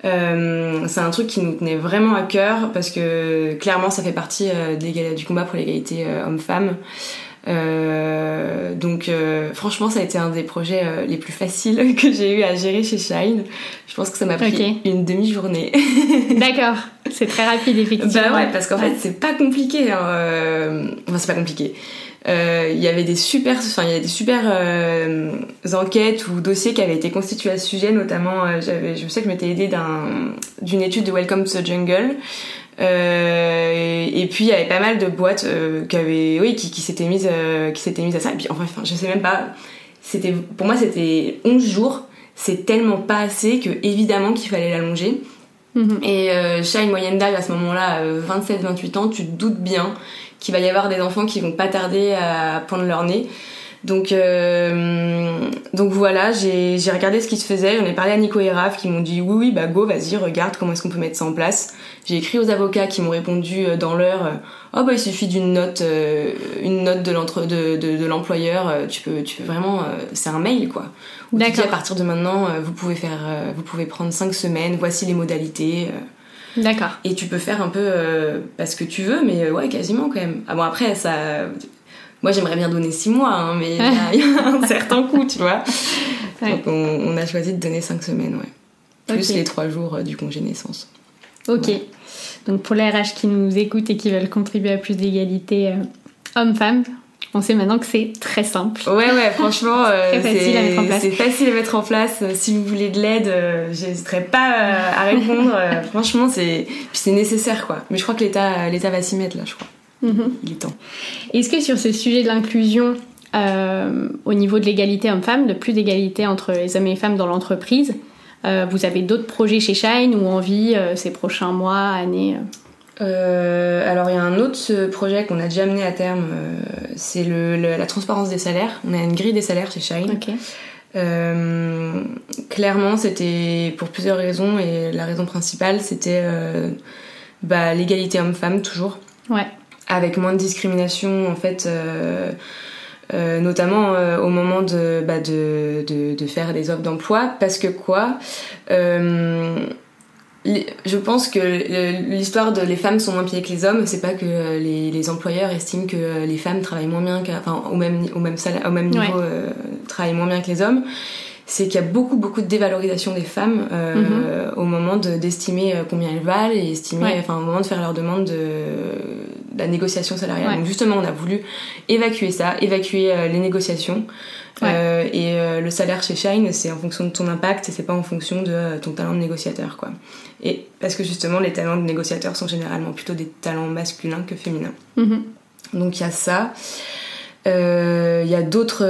S2: Euh, c'est un truc qui nous tenait vraiment à cœur parce que clairement ça fait partie euh, du combat pour l'égalité euh, homme-femme. donc franchement ça a été un des projets les plus faciles que j'ai eu à gérer chez Shine. Je pense que ça m'a pris une demi-journée.
S1: D'accord, c'est très rapide effectivement.
S2: Bah ouais parce qu'en fait c'est pas compliqué. Hein. Enfin c'est pas compliqué. Euh, il y avait des super, enfin il y a des super euh, enquêtes ou dossiers qui avaient été constitués à ce sujet, notamment euh, j'avais, je sais que je m'étais aidée d'un, d'une étude de Welcome to the Jungle. et puis il y avait pas mal de boîtes qui avaient, oui, qui, qui s'étaient mises, qui s'étaient mises à ça. Et enfin, je sais même pas. C'était, pour moi c'était 11 jours. C'est tellement pas assez que évidemment qu'il fallait l'allonger. Mm-hmm. Et euh, une moyenne d'âge à ce moment-là, 27-28 ans, tu te doutes bien qu'il va y avoir des enfants qui vont pas tarder à prendre leur nez. Donc, euh, donc voilà, j'ai regardé ce qui se faisait. J'en ai parlé à Nico et Raph qui m'ont dit oui, oui, bah go, vas-y, regarde comment est-ce qu'on peut mettre ça en place. J'ai écrit aux avocats qui m'ont répondu euh, dans l'heure oh bah il suffit d'une note, euh, une note de l'employeur, de, de, de l'employeur. tu peux, tu peux vraiment, c'est un mail quoi. D'accord. à partir de maintenant, vous pouvez faire, vous pouvez prendre cinq semaines. Voici les modalités.
S1: D'accord.
S2: Et tu peux faire un peu euh, parce que tu veux, mais euh, ouais, quasiment quand même. Ah bon, après, ça. Moi, j'aimerais bien donner 6 mois, hein, mais il y, a un certain coût, tu vois. Donc, on, a choisi de donner 5 semaines, ouais. Plus les 3 jours euh, du congé naissance.
S1: Ok. Donc, pour les RH qui nous écoutent et qui veulent contribuer à plus d'égalité homme-femme, on sait maintenant que c'est très simple.
S2: Ouais, ouais, franchement,
S1: euh, c'est
S2: facile à mettre en place. Si vous voulez de l'aide, euh, j'hésiterai pas euh, à répondre. franchement, c'est c'est nécessaire, quoi. Mais je crois que l'État l'État va s'y mettre là, je crois. Mhm. Il est temps.
S1: Est-ce que sur ce sujet de l'inclusion, au niveau de l'égalité homme-femme, de plus d'égalité entre les hommes et les femmes dans l'entreprise, vous avez d'autres projets chez Shine ou envie ces prochains mois, années
S2: euh, alors il y a un autre projet qu'on a déjà mené à terme, euh, c'est le, la transparence des salaires. On a une grille des salaires chez Shine. Euh, clairement, c'était pour plusieurs raisons et la raison principale, c'était bah, l'égalité homme-femme toujours.
S1: Ouais.
S2: Avec moins de discrimination en fait. notamment au moment de, bah, de, de, de, faire des offres d'emploi parce que quoi je pense que l'histoire de les femmes sont moins payées que les hommes, c'est pas que euh, les, employeurs estiment que euh, les femmes travaillent moins bien, enfin au même au même salaire, au même niveau euh, travaillent moins bien que les hommes. C'est qu'il y a beaucoup beaucoup de dévalorisation des femmes mm-hmm. au moment d'estimer combien elles valent et estimer, enfin au moment de faire leur demande de, la négociation salariale. Donc justement, on a voulu évacuer ça, évacuer les négociations. Euh, et euh, le salaire chez Shine, c'est en fonction de ton impact et c'est pas en fonction de euh, ton talent de négociateur, quoi. Et parce que justement, les talents de négociateur sont généralement plutôt des talents masculins que féminins. Mm-hmm. Donc il y a ça. Il il y a d'autres,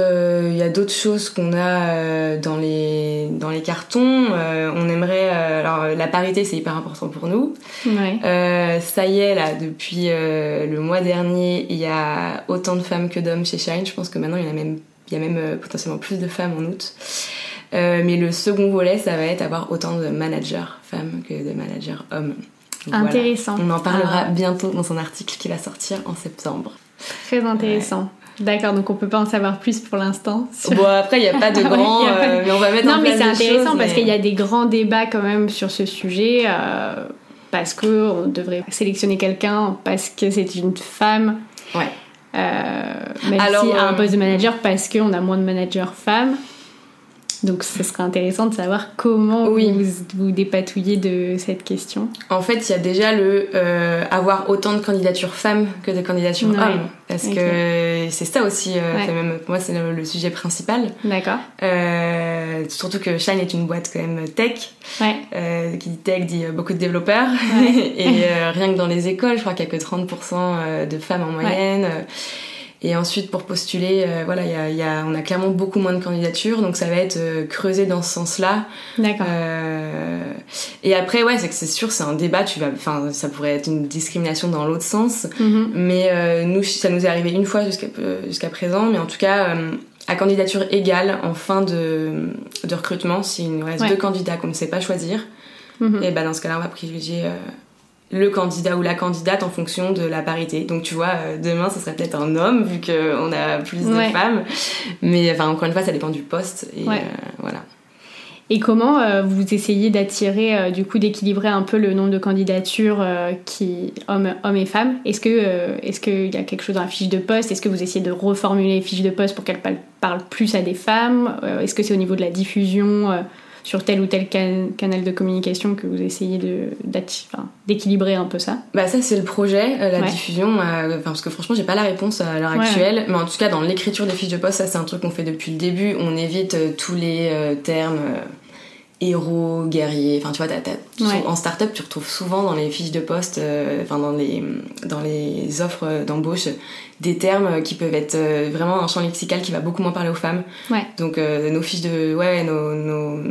S2: y a d'autres choses qu'on a dans les dans les cartons. on aimerait, alors la parité c'est hyper important pour nous.
S1: Ouais.
S2: ça y est là, depuis le mois dernier, il y a autant de femmes que d'hommes chez Shine. Je pense que maintenant il y en a même, il y a même potentiellement plus de femmes en août. Euh, mais le second volet, ça va être avoir autant de managers femmes que de managers hommes.
S1: intéressant.
S2: On en parlera ah. bientôt dans un article qui va sortir en septembre.
S1: Très intéressant. D'accord, donc on peut pas en savoir plus pour l'instant.
S2: Bon après il n'y a pas de grand, euh, mais on va mettre
S1: non,
S2: en
S1: place mais c'est intéressant parce qu'il y a des grands débats quand même sur ce sujet. Euh, parce que on devrait sélectionner quelqu'un parce que c'est une femme.
S2: Ouais.
S1: Euh, même Alors, si à un poste de manager parce qu'on a moins de managers femmes. Donc ce serait intéressant de savoir comment vous vous dépatouillez de cette question.
S2: En fait, il y a déjà le euh, avoir autant de candidatures femmes que de candidatures hommes. Parce que c'est ça aussi, euh, même, pour moi, c'est le, sujet principal.
S1: D'accord.
S2: Euh, surtout que Shine est une boîte quand même tech.
S1: Ouais.
S2: qui dit tech dit beaucoup de développeurs. et rien que dans les écoles, je crois qu'il n'y a que 30% de femmes en moyenne. Et ensuite, pour postuler, euh, voilà, y a, y a, on a clairement beaucoup moins de candidatures, donc ça va être euh, creusé dans ce sens-là.
S1: D'accord.
S2: Euh, et après, ouais, c'est que c'est sûr, c'est un débat. Tu vas, enfin, ça pourrait être une discrimination dans l'autre sens,
S1: mm-hmm.
S2: mais euh, nous, ça nous est arrivé une fois jusqu'à jusqu'à présent, mais en tout cas. à candidature égale en fin de, de recrutement, s'il nous reste deux candidats qu'on ne sait pas choisir,
S1: mm-hmm.
S2: et ben dans ce cas-là, on va privilégier le candidat ou la candidate en fonction de la parité. Donc tu vois, euh, demain ce serait peut-être un homme vu qu'on a plus de femmes. Mais enfin encore une fois, ça dépend du poste et euh, voilà.
S1: Et comment euh, vous essayez d'attirer, du coup, d'équilibrer un peu le nombre de candidatures qui hommes, hommes et femmes? Est-ce que est-ce qu'il y a quelque chose dans la fiche de poste? Est-ce que vous essayez de reformuler les fiches de poste pour qu'elles parlent plus à des femmes? Est-ce que c'est au niveau de la diffusion sur tel ou tel canal de communication que vous essayez d'équilibrer un peu ça
S2: Bah ça c'est le projet, euh, la diffusion, euh, parce que franchement j'ai pas la réponse à l'heure actuelle, mais en tout cas dans l'écriture des fiches de poste, ça c'est un truc qu'on fait depuis le début, on évite euh, tous les termes héros, guerriers. Enfin, tu vois, en start-up, tu retrouves souvent dans les fiches de poste, enfin, dans, les, dans les offres d'embauche, des termes qui peuvent être vraiment un champ lexical qui va beaucoup moins parler aux femmes.
S1: Ouais.
S2: Donc, nos fiches de. Ouais, nos, nos,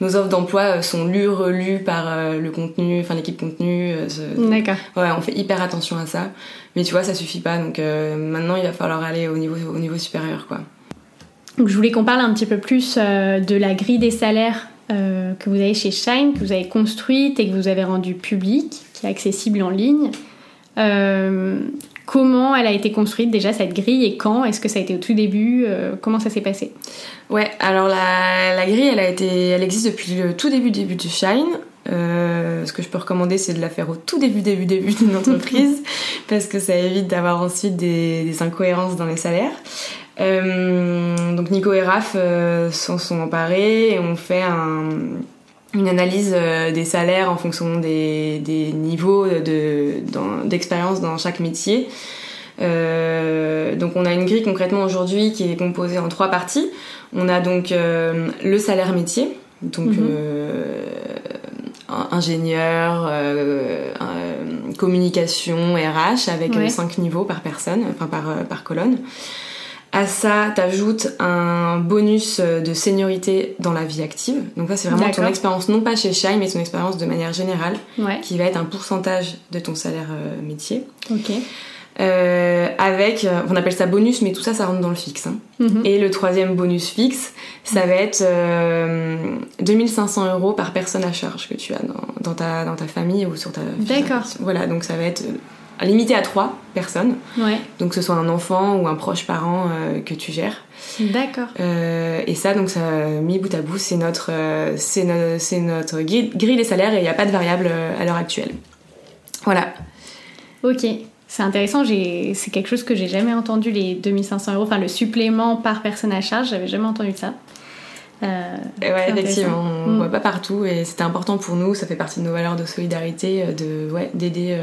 S2: nos offres d'emploi sont lues, relues par le contenu, enfin, l'équipe contenu.
S1: D'accord.
S2: Ouais, on fait hyper attention à ça. Mais tu vois, ça suffit pas. Donc, maintenant, il va falloir aller au niveau, au niveau supérieur, quoi.
S1: Donc, je voulais qu'on parle un petit peu plus de la grille des salaires euh, que vous avez chez Shine, que vous avez construite et que vous avez rendue publique, qui est accessible en ligne. Euh, comment elle a été construite déjà cette grille et quand Est-ce que ça a été au tout début euh, Comment ça s'est passé?
S2: Ouais, alors la, grille, elle a été, elle existe depuis le tout début début de Shine. ce que je peux recommander, c'est de la faire au tout début début début d'une entreprise parce que ça évite d'avoir ensuite des incohérences dans les salaires. Euh, donc Nico et Raph euh, s'en sont emparés et ont fait un, une analyse euh, des salaires en fonction des, des niveaux d'expérience de, dans chaque métier. Euh, donc on a une grille concrètement aujourd'hui qui est composée en trois parties. On a donc euh, le salaire métier, donc mm ingénieur, communication, RH avec cinq niveaux par personne, enfin par, par colonne. À ça, t'ajoutes un bonus de seniorité dans la vie active. Donc ça, c'est vraiment ton expérience, non pas chez Shine, mais ton expérience de manière générale, qui va être un pourcentage de ton salaire euh, métier.
S1: Ok.
S2: Euh, avec, euh, on appelle ça bonus, mais tout ça, ça rentre dans le fixe. Hein.
S1: Mhm.
S2: Et le troisième bonus fixe, ça va être 2500 euros par personne à charge que tu as dans, ta, dans ta famille ou sur ta...
S1: D'accord.
S2: Voilà, donc ça va être limité à trois personnes.
S1: Ouais.
S2: Donc que ce soit un enfant ou un proche parent euh, que tu gères.
S1: D'accord.
S2: Euh, et ça, donc ça, mis bout à bout, c'est notre, euh, c'est notre grille des salaires et il n'y a pas de variable à l'heure actuelle. Voilà.
S1: Ok. C'est intéressant, c'est quelque chose que j'ai jamais entendu, les 2500 euros, enfin le supplément par personne à charge, j'avais jamais entendu ça.
S2: ouais, effectivement, on ne mm. voit pas partout et c'était important pour nous, ça fait partie de nos valeurs de solidarité, de ouais, d'aider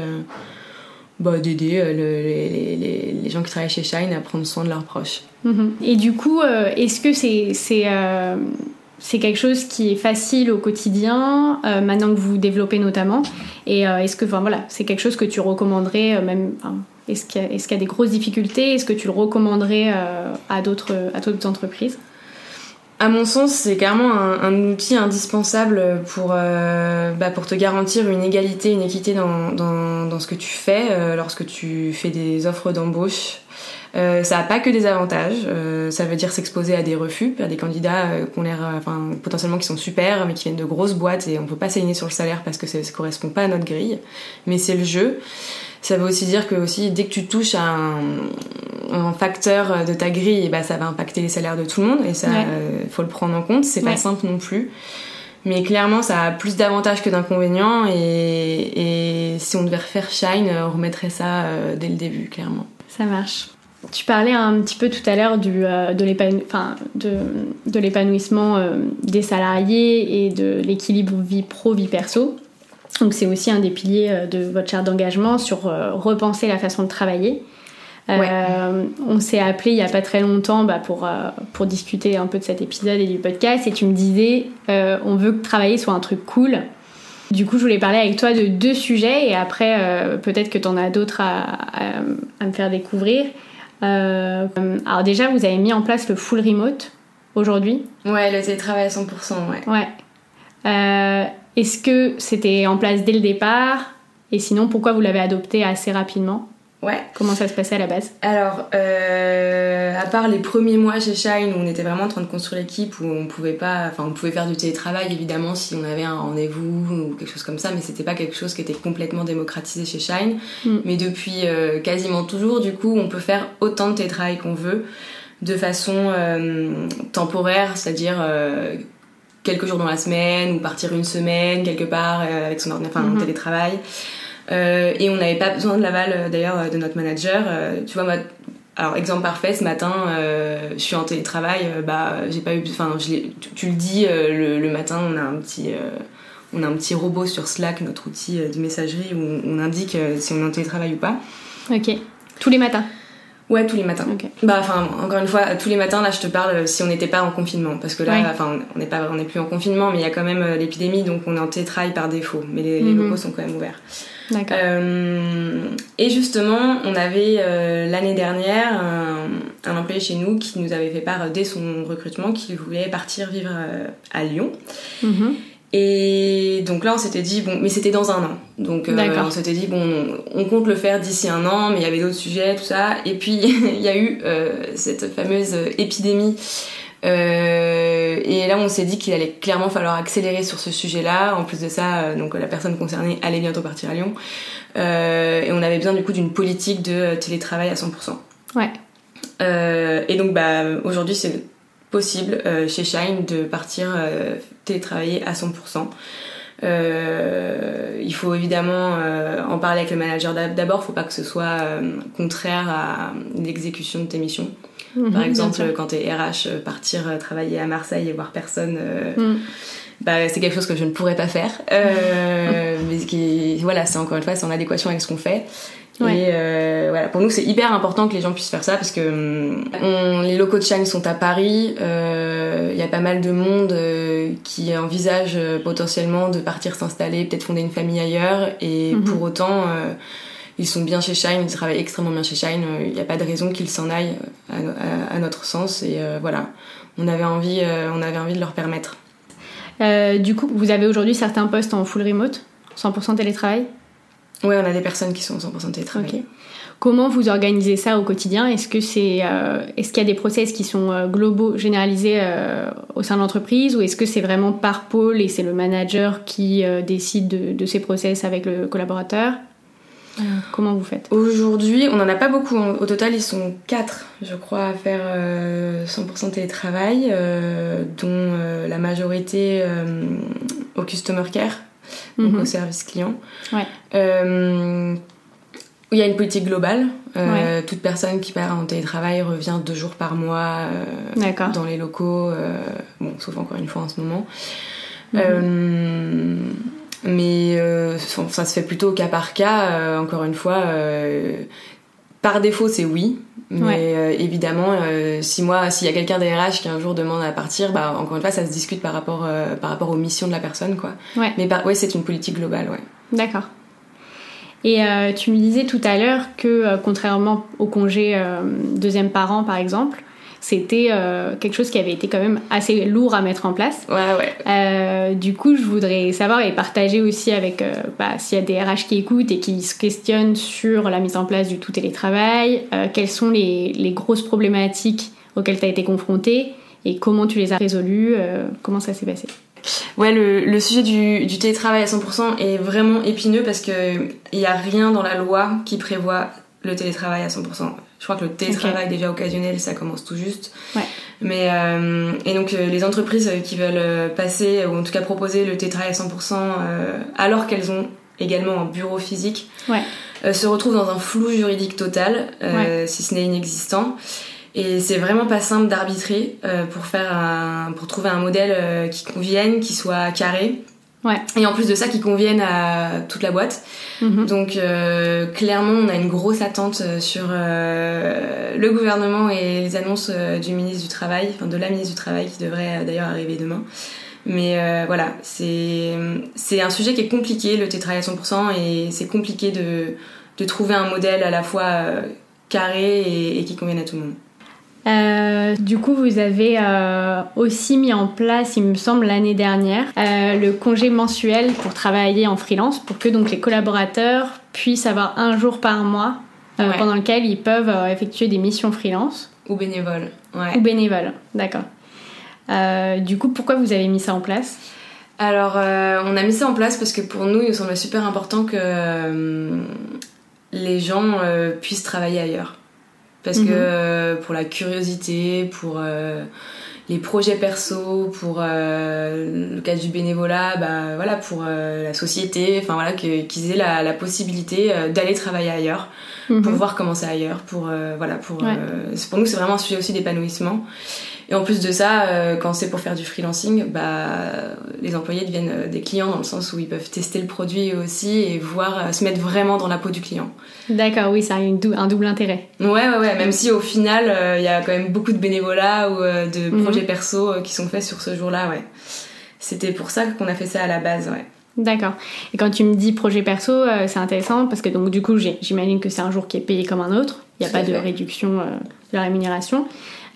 S2: bah, d'aider euh, les, les, les, gens qui travaillent chez Shine à prendre soin de leurs proches.
S1: Mhm. Et du coup, euh, est-ce que c'est c'est euh, quelque chose qui est facile au quotidien maintenant que vous développez notamment? Et est-ce que voilà, c'est quelque chose que tu recommanderais même Est-ce qu'il y, a des grosses difficultés? Est-ce que tu le recommanderais à d'autres entreprises?
S2: À mon sens, c'est clairement un, outil indispensable pour, bah, pour te garantir une égalité, une équité dans, ce que tu fais lorsque tu fais des offres d'embauche euh, ça n'a pas que des avantages. Euh, ça veut dire s'exposer à des refus, à des candidats euh, ont l'air, enfin, potentiellement qui sont super, mais qui viennent de grosses boîtes et on peut pas s'aligner sur le salaire parce que ça, ne correspond pas à notre grille. Mais c'est le jeu. Ça veut aussi dire que aussi dès que tu touches à un, un facteur de ta grille, bah, ça va impacter les salaires de tout le monde et ça, faut le prendre en compte. C'est pas simple non plus. Mais clairement, ça a plus d'avantages que d'inconvénients et, et, si on devait refaire Shine, on remettrait ça dès le début, clairement.
S1: Ça marche. Tu parlais un petit peu tout à l'heure euh, de l'épanouissement euh, des salariés et de l'équilibre vie pro-vie perso. Donc c'est aussi un des piliers euh, de votre charte d'engagement sur repenser la façon de travailler. on s'est appelé il n'y a pas très longtemps bah, pour, pour discuter un peu de cet épisode et du podcast et tu me disais on veut que travailler soit un truc cool. Du coup, je voulais parler avec toi de deux sujets et après, peut-être que tu en as d'autres à, à, me faire découvrir. Euh, alors déjà, vous avez mis en place le full remote aujourd'hui
S2: Ouais, le télétravail à 100%, ouais.
S1: Ouais. Est-ce que c'était en place dès le départ? Et sinon, pourquoi vous l'avez adopté assez rapidement?
S2: Ouais.
S1: Comment ça se passait à la base?
S2: Alors, euh, à part les premiers mois chez Shine où on était vraiment en train de construire l'équipe, où on pouvait pas, enfin, on pouvait faire du télétravail évidemment si on avait un rendez-vous ou quelque chose comme ça, mais c'était pas quelque chose qui était complètement démocratisé chez Shine. Mm. Mais depuis euh, quasiment toujours, du coup, on peut faire autant de télétravail qu'on veut de façon euh, temporaire, c'est-à-dire quelques jours dans la semaine ou partir une semaine quelque part avec son ordinateur, enfin, mm-hmm. télétravail. Euh, et on n'avait pas besoin de l'aval euh, d'ailleurs euh, de notre manager. tu vois, alors exemple parfait, ce matin, je suis en télétravail, bah j'ai pas eu, enfin tu, tu, le dis, le, matin, on a un petit, on a un petit robot sur Slack, notre outil de messagerie où on indique si on est en télétravail ou pas.
S1: Ok. Tous les matins.
S2: Ouais, tous les matins. Bah, enfin, encore une fois, tous les matins, là, je te parle si on n'était pas en confinement, parce que là, enfin, on n'est pas, on n'est plus en confinement, mais il y a quand même l'épidémie, donc on est en télétravail par défaut, mais les, les mhm. locaux sont quand même ouverts. Euh, et justement, on avait euh, l'année dernière un, employé chez nous qui nous avait fait part dès son recrutement qu'il voulait partir vivre euh, à Lyon. Mhm. Et donc là, on s'était dit, bon, mais c'était dans un an. Donc on s'était dit, bon, on, compte le faire d'ici un an, mais il y avait d'autres sujets, tout ça. Et puis, il y a eu cette fameuse épidémie euh, et là, on s'est dit qu'il allait clairement falloir accélérer sur ce sujet-là. En plus de ça, euh, donc la personne concernée allait bientôt partir à Lyon. Euh, et on avait besoin du coup d'une politique de télétravail à 100%.
S1: Ouais.
S2: et donc, bah, aujourd'hui, c'est possible chez Shine de partir télétravailler à 100%. il faut évidemment en parler avec le manager d'abord, faut pas que ce soit contraire à l'exécution de tes missions. Mhm, Par exemple, quand t'es RH, euh, partir euh, travailler à Marseille et voir personne, euh, mm. bah, c'est quelque chose que je ne pourrais pas faire. mais qui, voilà, c'est encore une fois, c'est en adéquation avec ce qu'on fait. Et voilà, pour nous, c'est hyper important que les gens puissent faire ça parce que mm, les locaux de Shine sont à Paris. Il y a pas mal de monde qui envisage potentiellement de partir s'installer, peut-être fonder une famille ailleurs. Et mhm. pour autant ils sont bien chez Shine, ils travaillent extrêmement bien chez Shine. Il n'y a pas de raison qu'ils s'en aillent à, notre sens. Et euh, voilà, on avait, envie, euh, on avait envie de leur permettre.
S1: Euh, du coup, vous avez aujourd'hui certains postes en full remote, 100% télétravail?
S2: Oui, on a des personnes qui sont en 100% télétravail.
S1: Comment vous organisez ça au quotidien? Est-ce que c'est, est-ce qu'il y a des process qui sont globaux, généralisés au sein de l'entreprise, ou est-ce que c'est vraiment par pôle et c'est le manager qui décide de, de, ces process avec le collaborateur? Comment vous faites?
S2: Aujourd'hui, on n'en a pas beaucoup. Au total, ils sont 4, je crois, à faire 100% euh, télétravail, euh, dont euh, la majorité au customer care, donc mhm. au service client. Ouais. il y a une politique globale. Toute personne qui part en télétravail revient deux jours par mois dans les locaux, bon, sauf encore une fois en ce moment. Mhm. Mais euh, ça se fait plutôt au cas par cas, euh, encore une fois. Euh, par défaut, c'est oui. Mais évidemment, si moi, s'il y a quelqu'un des RH qui un jour demande à partir, bah, encore une fois, ça se discute par rapport, par rapport aux missions de la personne, quoi. Ouais. Mais ouais, c'est une politique globale, ouais.
S1: D'accord. Et tu me disais tout à l'heure que contrairement au congé deuxième parent par exemple, c'était euh, quelque chose qui avait été quand même assez lourd à mettre en place.
S2: Ouais, ouais.
S1: Euh, du coup, je voudrais savoir et partager aussi avec euh, bah, s'il y a des RH qui écoutent et qui se questionnent sur la mise en place du tout télétravail, quelles sont les, les, grosses problématiques auxquelles tu as été confronté et comment tu les as résolues, comment ça s'est passé?
S2: Ouais, le, le sujet du, du, télétravail à 100% est vraiment épineux parce qu'il n'y a rien dans la loi qui prévoit le télétravail à 100%. Je crois que le télétravail déjà occasionnel, ça commence tout juste.
S1: Ouais.
S2: Mais euh, et donc euh, les entreprises euh, qui veulent passer ou en tout cas proposer le télétravail à 100% alors qu'elles ont également un bureau physique,
S1: ouais.
S2: se retrouvent dans un flou juridique total, si ce n'est inexistant. Et c'est vraiment pas simple d'arbitrer pour faire un, pour trouver un modèle qui convienne, qui soit carré
S1: Ouais.
S2: Et en plus de ça, qui conviennent à toute la boîte.
S1: Mhm.
S2: Donc euh, clairement, on a une grosse attente euh, sur euh, le gouvernement et les annonces euh, du ministre du Travail, enfin de la ministre du Travail, qui devrait euh, d'ailleurs arriver demain. Mais euh, voilà, c'est c'est un sujet qui est compliqué, le télétravail à 100%, et c'est compliqué de, de trouver un modèle à la fois carré et, et qui convienne à tout le monde.
S1: Euh, du coup, vous avez euh, aussi mis en place, il me semble, l'année dernière, euh, le congé mensuel pour travailler en freelance, pour que donc les collaborateurs puissent avoir un jour par mois
S2: Ouais.
S1: pendant lequel ils peuvent effectuer des missions freelance
S2: Ou bénévole, ouais.
S1: ou bénévoles. D'accord. du coup, pourquoi vous avez mis ça en place?
S2: Alors, on a mis ça en place parce que pour nous, il nous semble super important que les gens puissent travailler ailleurs parce
S1: Mhm.
S2: que pour la curiosité, pour euh, les projets perso, pour euh, le cas du bénévolat, bah voilà, pour euh, la société, enfin voilà, qu'ils aient la, la possibilité euh, d'aller travailler ailleurs, pour
S1: Mhm.
S2: voir comment c'est ailleurs, pour euh, voilà, pour
S1: Ouais.
S2: euh, pour nous c'est vraiment un sujet aussi d'épanouissement. Et en plus de ça, euh, quand c'est pour faire du freelancing, bah les employés deviennent euh, des clients dans le sens où ils peuvent tester le produit aussi et voir euh, se mettre vraiment dans la peau du client.
S1: D'accord, oui, ça a une dou- un double intérêt.
S2: Ouais, ouais, ouais. Même si au final, euh, il y a quand même beaucoup de bénévolat ou de
S1: Mhm.
S2: projets perso qui sont faits sur ce jour-là, ouais. C'était pour ça qu'on a fait ça à la base, ouais.
S1: D'accord. Et quand tu me dis projet perso, euh, c'est intéressant parce que donc du coup, j'imagine que c'est un jour qui est payé comme un autre. Il n'y a pas de réduction euh, de la rémunération.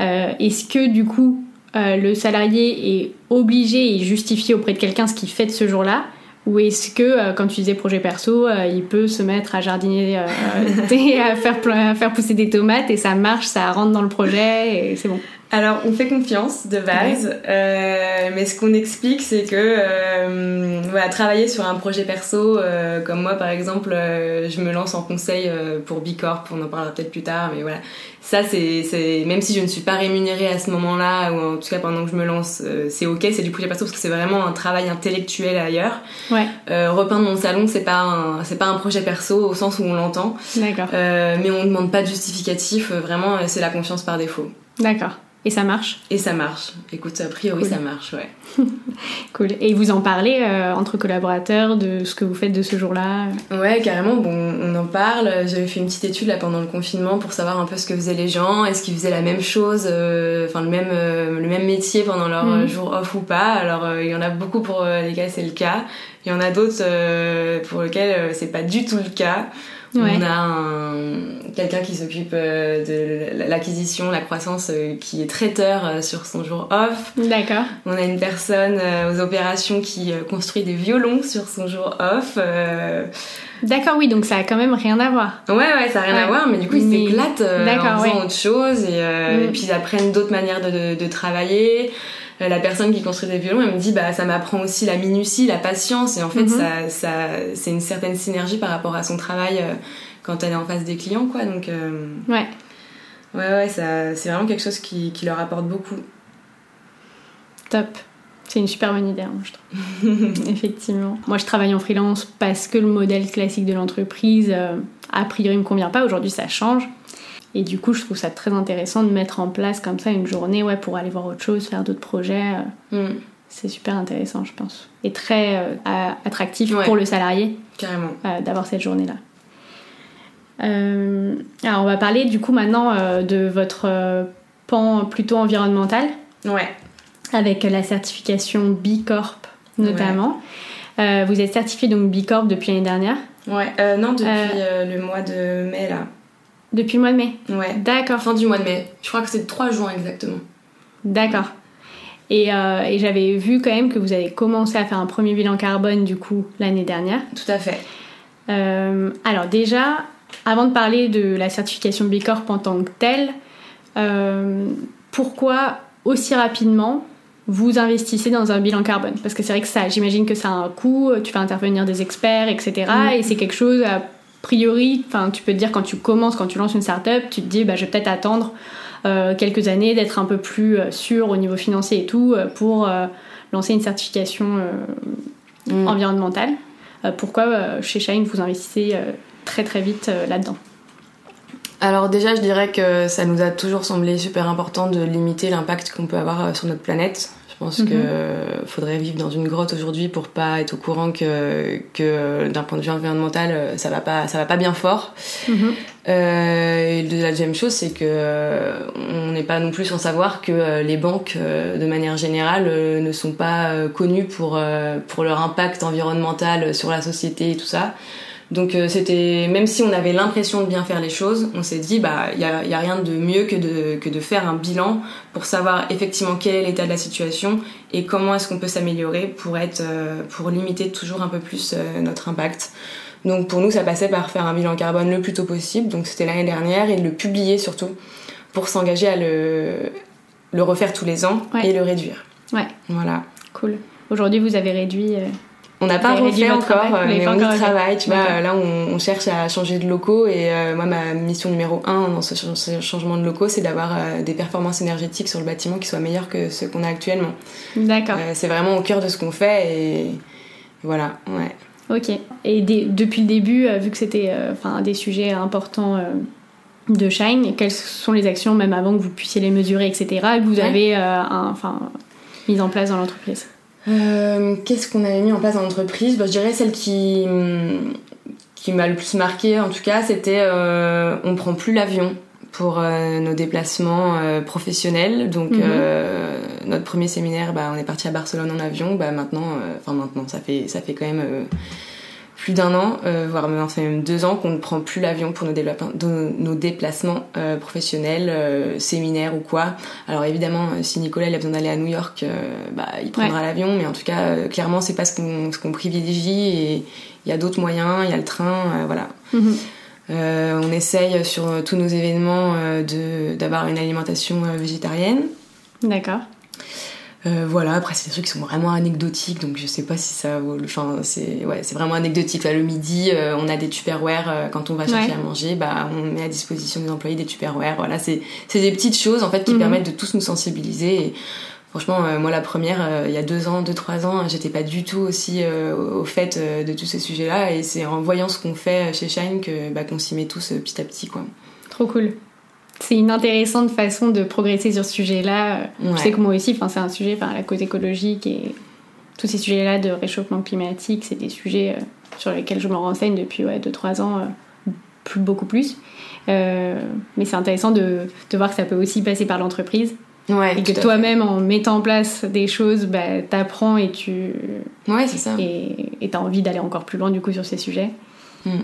S1: Euh, Est-ce que du coup, euh, le salarié est obligé et justifié auprès de quelqu'un ce qu'il fait de ce jour-là? Ou est-ce que, euh, quand tu disais projet perso, euh, il peut se mettre à jardiner, euh, à faire, à faire pousser des tomates et ça marche, ça rentre dans le projet et c'est bon?
S2: Alors, on fait confiance de base, euh, mais ce qu'on explique, c'est que euh, voilà, travailler sur un projet perso, euh, comme moi par exemple, euh, je me lance en conseil euh, pour Bicorp, on en parlera peut-être plus tard, mais voilà. Ça, c'est, c'est même si je ne suis pas rémunérée à ce moment-là, ou en tout cas pendant que je me lance, euh, c'est ok, c'est du projet perso parce que c'est vraiment un travail intellectuel ailleurs.
S1: Ouais,
S2: Euh, repeindre mon salon, c'est pas un, c'est pas un projet perso au sens où on l'entend,
S1: d'accord,
S2: euh, mais on ne demande pas de justificatif. Vraiment, c'est la confiance par défaut.
S1: d'accord. Et ça marche
S2: Et ça marche. Écoute, a priori,
S1: Cool.
S2: ça marche, ouais.
S1: Cool. Et vous en parlez euh, entre collaborateurs de ce que vous faites de ce jour-là?
S2: Ouais, carrément, bon, on en parle. J'avais fait une petite étude là pendant le confinement pour savoir un peu ce que faisaient les gens. Est-ce qu'ils faisaient la même chose, euh, enfin le même euh, le même métier pendant leur euh, jour off ou pas? Alors il y en a beaucoup pour lesquels c'est le cas. Il y en a d'autres pour lesquels c'est pas du tout le cas.
S1: Ouais.
S2: On a un, quelqu'un qui s'occupe euh, de l'acquisition, la croissance, euh, qui est traiteur euh, sur son jour off.
S1: D'accord.
S2: On a une personne aux opérations qui construit des violons sur son jour off.
S1: D'accord, oui, donc ça a quand même rien à voir.
S2: Ouais, ouais, ça n'a rien
S1: Ouais.
S2: à voir, mais du coup, ils
S1: Mais-
S2: s'éclatent euh, en faisant
S1: ouais.
S2: autre chose et, euh,
S1: Mm.
S2: et puis ils apprennent d'autres manières de, de, de travailler. Euh, La personne qui construit des violons, elle me dit, bah, ça m'apprend aussi la minutie, la patience, et en fait,
S1: Mhm.
S2: ça, ça, c'est une certaine synergie par rapport à son travail euh, quand elle est en face des clients, quoi. Donc, euh,
S1: Ouais.
S2: ouais, ouais, ça, c'est vraiment quelque chose qui, qui leur apporte beaucoup.
S1: Top. C'est une super bonne idée, hein, je trouve. Effectivement. Moi, je travaille en freelance parce que le modèle classique de l'entreprise, euh, a priori, me convient pas. Aujourd'hui, ça change. Et du coup, je trouve ça très intéressant de mettre en place comme ça une journée ouais, pour aller voir autre chose, faire d'autres projets. euh,
S2: Mm,
S1: C'est super intéressant, je pense. Et très euh, attractif
S2: Ouais.
S1: pour le salarié
S2: carrément.
S1: d'avoir cette journée-là. Alors, on va parler du coup maintenant de votre pan plutôt environnemental
S2: Ouais.
S1: Avec la certification B Corp notamment. Euh, vous êtes certifié donc B Corp depuis l'année dernière.
S2: Ouais, non, depuis le mois de mai là.
S1: Depuis le mois de mai
S2: Ouais.
S1: D'accord.
S2: Fin du mois de mai. Je crois que c'est le 3 juin exactement.
S1: D'accord. Et, et j'avais vu quand même que vous avez commencé à faire un premier bilan carbone du coup l'année dernière.
S2: Tout à fait.
S1: alors déjà, avant de parler de la certification B Corp en tant que telle, pourquoi aussi rapidement vous investissez dans un bilan carbone Parce que c'est vrai que ça, j'imagine que ça a un coût, tu fais intervenir des experts, etc. Et c'est quelque chose, a priori, enfin, tu peux te dire quand tu commences, quand tu lances une startup, tu te dis, bah, je vais peut-être attendre euh, quelques années d'être un peu plus euh, sûr au niveau financier et tout euh, pour lancer une certification mm. environnementale. pourquoi chez Shine vous investissez très très vite là-dedans?
S2: Alors déjà, je dirais que ça nous a toujours semblé super important de limiter l'impact qu'on peut avoir sur notre planète. Je pense qu'il mhm. faudrait vivre dans une grotte aujourd'hui pour pas être au courant que, que d'un point de vue environnemental, ça va pas, ça va pas bien fort. Mhm. Euh, et la deuxième chose, c'est que euh, on n'est pas non plus sans savoir que euh, les banques, de manière générale, ne sont pas connues pour pour leur impact environnemental sur la société et tout ça. Donc euh, c'était même si on avait l'impression de bien faire les choses, on s'est dit bah il y a, y a, rien de mieux que de que de faire un bilan pour savoir effectivement quel est l'état de la situation et comment est-ce qu'on peut s'améliorer pour être euh, pour limiter toujours un peu plus euh, notre impact. Donc pour nous ça passait par faire un bilan carbone le plus tôt possible, donc c'était l'année dernière et de le publier surtout pour s'engager à le le refaire tous les ans et le réduire.
S1: Ouais.
S2: Voilà.
S1: Cool. Aujourd'hui vous avez réduit
S2: on n'a pas refait encore, euh, mais on y travaille. Tu vois, là, on, cherche à changer de locaux et euh, moi, ma mission numéro un dans ce, changement de locaux, c'est d'avoir euh, des performances énergétiques sur le bâtiment qui soient meilleures que ceux qu'on a actuellement.
S1: D'accord.
S2: c'est vraiment au cœur de ce qu'on fait et voilà, ouais.
S1: Ok. Et depuis le début, vu que c'était enfin des sujets importants de Shine, quelles sont les actions, même avant que vous puissiez les mesurer, etc., que vous avez enfin, mises en place dans l'entreprise?
S2: Euh, qu'est-ce qu'on avait mis en place dans l'entreprise bah, Je dirais celle qui, qui m'a le plus marqué, en tout cas, c'était euh, on prend plus l'avion pour euh, nos déplacements professionnels. Donc mhm. notre premier séminaire, bah, on est parti à Barcelone en avion. Bah, maintenant, enfin maintenant, ça fait ça fait quand même plus d'un an, euh, voire même deux ans qu'on ne prend plus l'avion pour nos, nos déplacements euh, professionnels, euh, séminaires ou quoi. Alors évidemment, si Nicolas il a besoin d'aller à New York, bah, il prendra l'avion, mais en tout cas, clairement, c'est pas ce qu'on privilégie et il y a d'autres moyens, il y a le train, voilà. Mhm. on essaye sur tous nos événements d'avoir une alimentation végétarienne.
S1: D'accord.
S2: Euh, voilà, après c'est des trucs qui sont vraiment anecdotiques, donc je sais pas si ça vaut. Enfin, c'est ouais, c'est vraiment anecdotique. le midi, euh, on a des tupperware euh, quand on va chercher à manger, bah on met à disposition des employés des tupperware. Voilà, c'est des petites choses en fait qui mhm. permettent de tous nous sensibiliser. Et, franchement, moi la première, il y a deux ans, deux trois ans, j'étais pas du tout aussi au fait de tous ces sujets-là, et c'est en voyant ce qu'on fait chez Shine que bah, qu'on s'y met tous petit à petit, quoi.
S1: Trop cool c'est une intéressante façon de progresser sur ce sujet-là. Je sais que moi aussi, c'est un sujet, la cause écologique et tous ces sujets-là de réchauffement climatique, c'est des sujets euh, sur lesquels je me renseigne depuis 2-3 ans, euh, plus, beaucoup plus. Euh, mais c'est intéressant de, de, voir que ça peut aussi passer par l'entreprise.
S2: Ouais,
S1: et que toi-même, en mettant en place des choses, bah, t'apprends et tu.
S2: Ouais, c'est ça.
S1: Et t'as envie d'aller encore plus loin, du coup, sur ces sujets. Mm.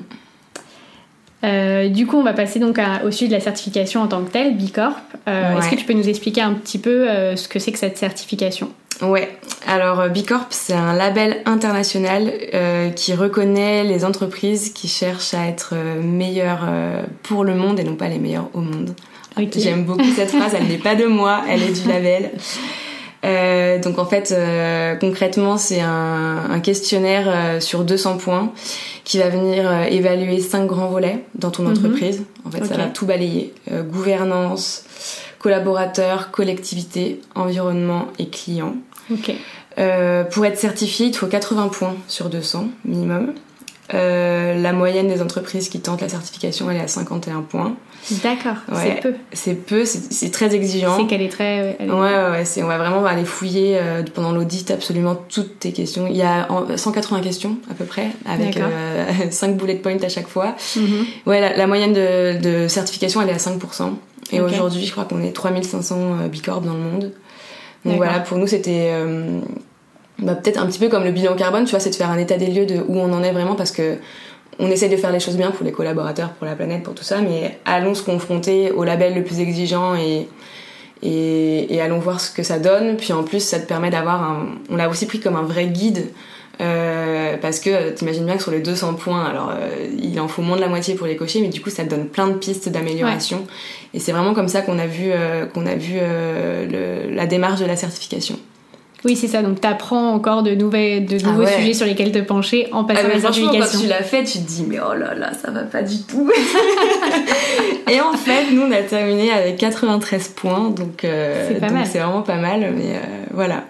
S1: Euh, du coup, on va passer donc au sujet de la certification en tant que telle, B Corp. Euh, est-ce que tu peux nous expliquer un petit peu euh, ce que c'est que cette certification?
S2: Ouais, alors B Corp, c'est un label international qui reconnaît les entreprises qui cherchent à être meilleures pour le monde et non pas les meilleures au monde. J'aime beaucoup cette phrase, elle n'est pas de moi, elle est du label. Euh, donc en fait, euh, concrètement, c'est un, un, questionnaire euh, sur 200 points qui va venir évaluer cinq grands volets dans ton mhm. entreprise. En fait, ça va tout balayer gouvernance, collaborateurs, collectivité, environnement et clients. pour être certifié, il faut 80 points sur 200 minimum. la moyenne des entreprises qui tentent la certification, elle est à 51 points.
S1: D'accord, c'est peu.
S2: C'est peu, c'est très exigeant.
S1: C'est qu'elle est très.
S2: Ouais, ouais, ouais on va vraiment aller fouiller euh, pendant l'audit absolument toutes tes questions. Il y a 180 questions à peu près, avec 5 euh, bullet points à chaque fois. Mhm. Ouais, la, moyenne de, de, certification, elle est à 5%. Et aujourd'hui, je crois qu'on est 3500 euh, Bicorp dans le monde. Donc voilà, pour nous, c'était. bah, peut-être un petit peu comme le bilan carbone, tu vois, c'est de faire un état des lieux de où on en est vraiment parce que on essaie de faire les choses bien pour les collaborateurs, pour la planète, pour tout ça, mais allons se confronter au label le plus exigeant et, et, allons voir ce que ça donne. Puis en plus, ça te permet d'avoir un. On l'a aussi pris comme un vrai guide. Euh, parce que t'imagines bien que sur les 200 points, alors euh, il en faut moins de la moitié pour les cocher, mais du coup ça te donne plein de pistes d'amélioration. Et c'est vraiment comme ça qu'on a vu, euh, qu'on a vu la démarche de la certification.
S1: Oui, c'est ça. Donc, tu apprends encore de, nouvelles, de nouveaux ah sujets sur lesquels te pencher en passant ah, la certification.
S2: Quand tu l'as fait, tu te dis, mais oh là là, ça va pas du tout. et en fait, nous, on a terminé avec 93 points. Donc, euh, c'est vraiment pas mal. Mais euh, voilà.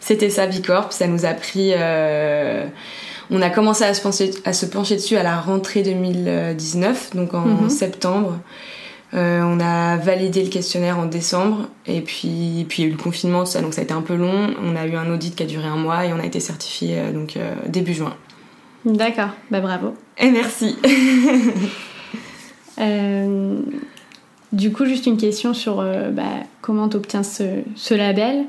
S2: C'était ça, Bicorp. Ça nous a pris. Euh, on a commencé à se, pencher, à se pencher dessus à la rentrée 2019, donc en mhm. septembre. Euh, on a validé le questionnaire en décembre et puis, puis il y a eu le confinement, ça, donc ça a été un peu long. On a eu un audit qui a duré un mois et on a été certifié euh, donc euh, début juin.
S1: D'accord, bah bravo.
S2: Et merci.
S1: du coup, juste une question sur bah, comment tu obtiens ce, label.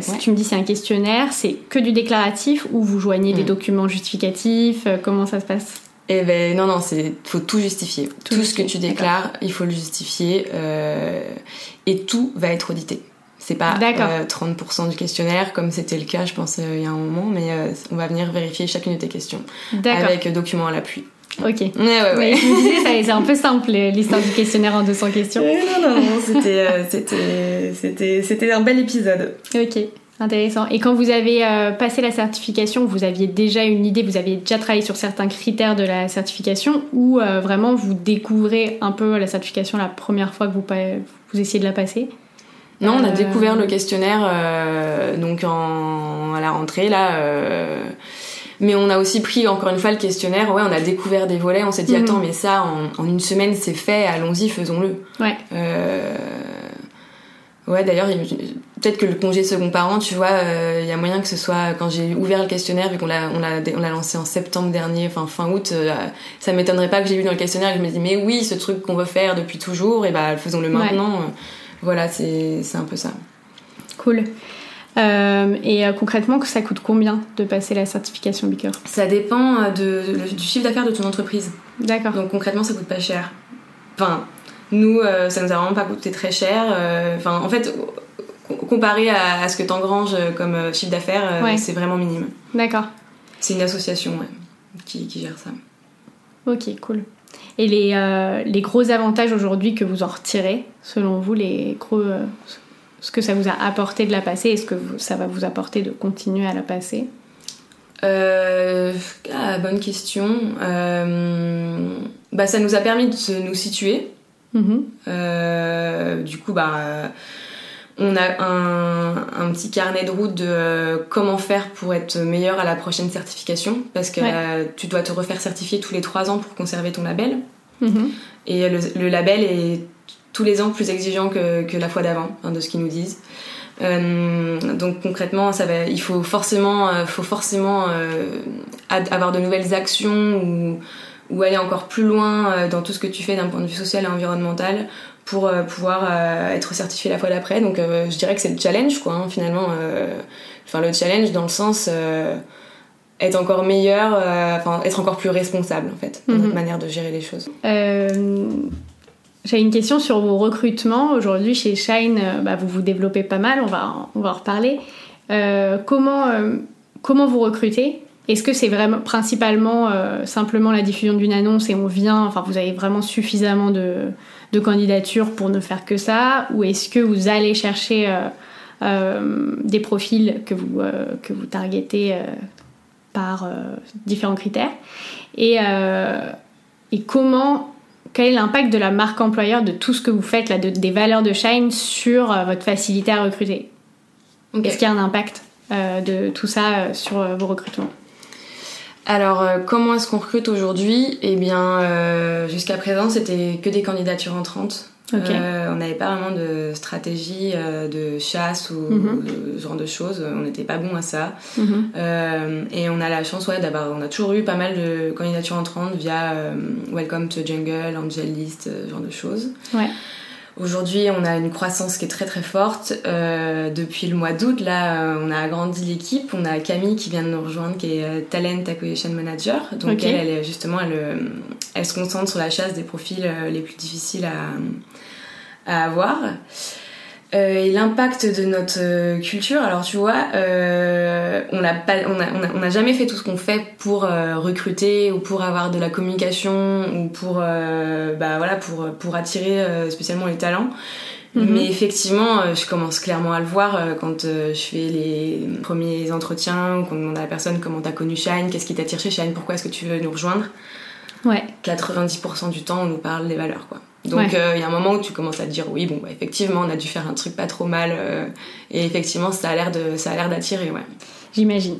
S1: Si tu me dis c'est un questionnaire, c'est que du déclaratif ou vous joignez des mm. documents justificatifs Comment ça se passe?
S2: Eh ben non, non, c'est faut tout justifier. Tout, ce que tu déclares, il faut le justifier euh, et tout va être audité. C'est pas 30% euh, du questionnaire comme c'était le cas, je pense, euh, il y a un moment, mais on va venir vérifier chacune de tes questions avec documents à l'appui.
S1: Ok. Ouais, ouais, ouais. c'est un peu simple l'histoire du questionnaire en 200 questions.
S2: non, non, non, c'était un bel épisode.
S1: Ok. Intéressant. Et quand vous avez euh, passé la certification, vous aviez déjà une idée, vous aviez déjà travaillé sur certains critères de la certification ou euh, vraiment vous découvrez un peu la certification la première fois que vous, vous essayez de la passer?
S2: Non, on a euh, découvert le questionnaire donc en, à la rentrée là. Mais on a aussi pris encore une fois le questionnaire. Ouais, on a découvert des volets. On s'est dit mhm. attends, mais ça en, en une semaine c'est fait. Allons-y, faisons-le.
S1: Ouais.
S2: Ouais, d'ailleurs, peut-être que le congé second parent, tu vois, il euh, y a moyen que ce soit quand j'ai ouvert le questionnaire, vu qu'on l'a, on l'a, on l'a lancé en septembre dernier, enfin fin août, euh, ça m'étonnerait pas que j'ai vu dans le questionnaire et je me dis mais oui, ce truc qu'on veut faire depuis toujours, et bah faisons-le maintenant. Voilà, c'est, c'est un peu ça.
S1: Cool. Euh, et concrètement, ça coûte combien de passer la certification Beaker
S2: Ça dépend de, du chiffre d'affaires de ton entreprise.
S1: D'accord.
S2: Donc concrètement, ça coûte pas cher. Enfin, nous, euh, ça nous a vraiment pas coûté très cher. Euh, enfin, en fait, comparé à, ce que tu engranges comme euh, chiffre d'affaires, c'est vraiment minime.
S1: D'accord.
S2: C'est une association qui, gère ça.
S1: Ok, cool. Et les, les gros avantages aujourd'hui que vous en retirez, selon vous, les gros, ce que ça vous a apporté de la passer et ce que ça va vous apporter de continuer à la passer?
S2: Ah, Bonne question. bah, ça nous a permis de nous situer Mhm. Euh, du coup, bah, on a un, petit carnet de route de euh, comment faire pour être meilleur à la prochaine certification, parce que euh, tu dois te refaire certifier tous les trois ans pour conserver ton label. Mhm. Et le, label est tous les ans plus exigeant que, la fois d'avant, de ce qu'ils nous disent. donc concrètement, ça va, il faut forcément, faut forcément avoir de nouvelles actions ou ou aller encore plus loin euh, dans tout ce que tu fais d'un point de vue social et environnemental pour euh, pouvoir euh, être certifié la fois d'après. Donc je dirais que c'est le challenge quoi hein, finalement. Enfin le challenge dans le sens être encore meilleur, enfin être encore plus responsable en fait dans notre mhm. manière de gérer les choses.
S1: J'ai une question sur vos recrutements. Aujourd'hui, chez Shine, bah, vous vous développez pas mal, on va, on va en reparler. comment, comment vous recrutez? Est-ce que c'est vraiment principalement euh, simplement la diffusion d'une annonce et on vient, enfin vous avez vraiment suffisamment de, candidatures pour ne faire que ça? Ou est-ce que vous allez chercher euh, euh, des profils que vous, que vous targetez par différents critères? Et, et comment, quel est l'impact de la marque employeur de tout ce que vous faites, là, des valeurs de Shine sur votre facilité à recruter? Est-ce qu'il y a un impact de tout ça sur vos recrutements?
S2: Alors, euh, comment est-ce qu'on recrute aujourd'hui? Eh bien, euh, jusqu'à présent, c'était que des candidatures entrantes. Euh, on n'avait pas vraiment de stratégie de chasse ou mhm. ce genre de choses. On n'était pas bon à ça. Mhm. et on a la chance, ouais, d'avoir. On a toujours eu pas mal de candidatures entrantes via Welcome to Jungle, Angel List, ce genre de choses.
S1: Ouais.
S2: Aujourd'hui, on a une croissance qui est très très forte. Euh, depuis le mois d'août, là, euh, on a agrandi l'équipe. On a Camille qui vient de nous rejoindre, qui est euh, Talent Acquisition Manager. Donc elle, elle, justement, elle, elle, se concentre sur la chasse des profils les plus difficiles à, à avoir. Euh, et l'impact de notre culture, alors tu vois, euh, on n'a pas, on a, on a, jamais fait tout ce qu'on fait pour euh, recruter ou pour avoir de la communication ou pour, bah voilà, pour pour attirer spécialement les talents. Mhm. Mais effectivement, je commence clairement à le voir quand je fais les premiers entretiens ou qu'on demande à la personne comment t'as connu Shine, qu'est-ce qui t'attire chez Shine, pourquoi est-ce que tu veux nous rejoindre.
S1: Ouais.
S2: 90% du temps, on nous parle des valeurs, quoi. Donc euh, il y a un moment où tu commences à te dire oui bon bah, effectivement on a dû faire un truc pas trop mal euh, et effectivement ça a l'air de ça a l'air d'attirer ouais.
S1: J'imagine.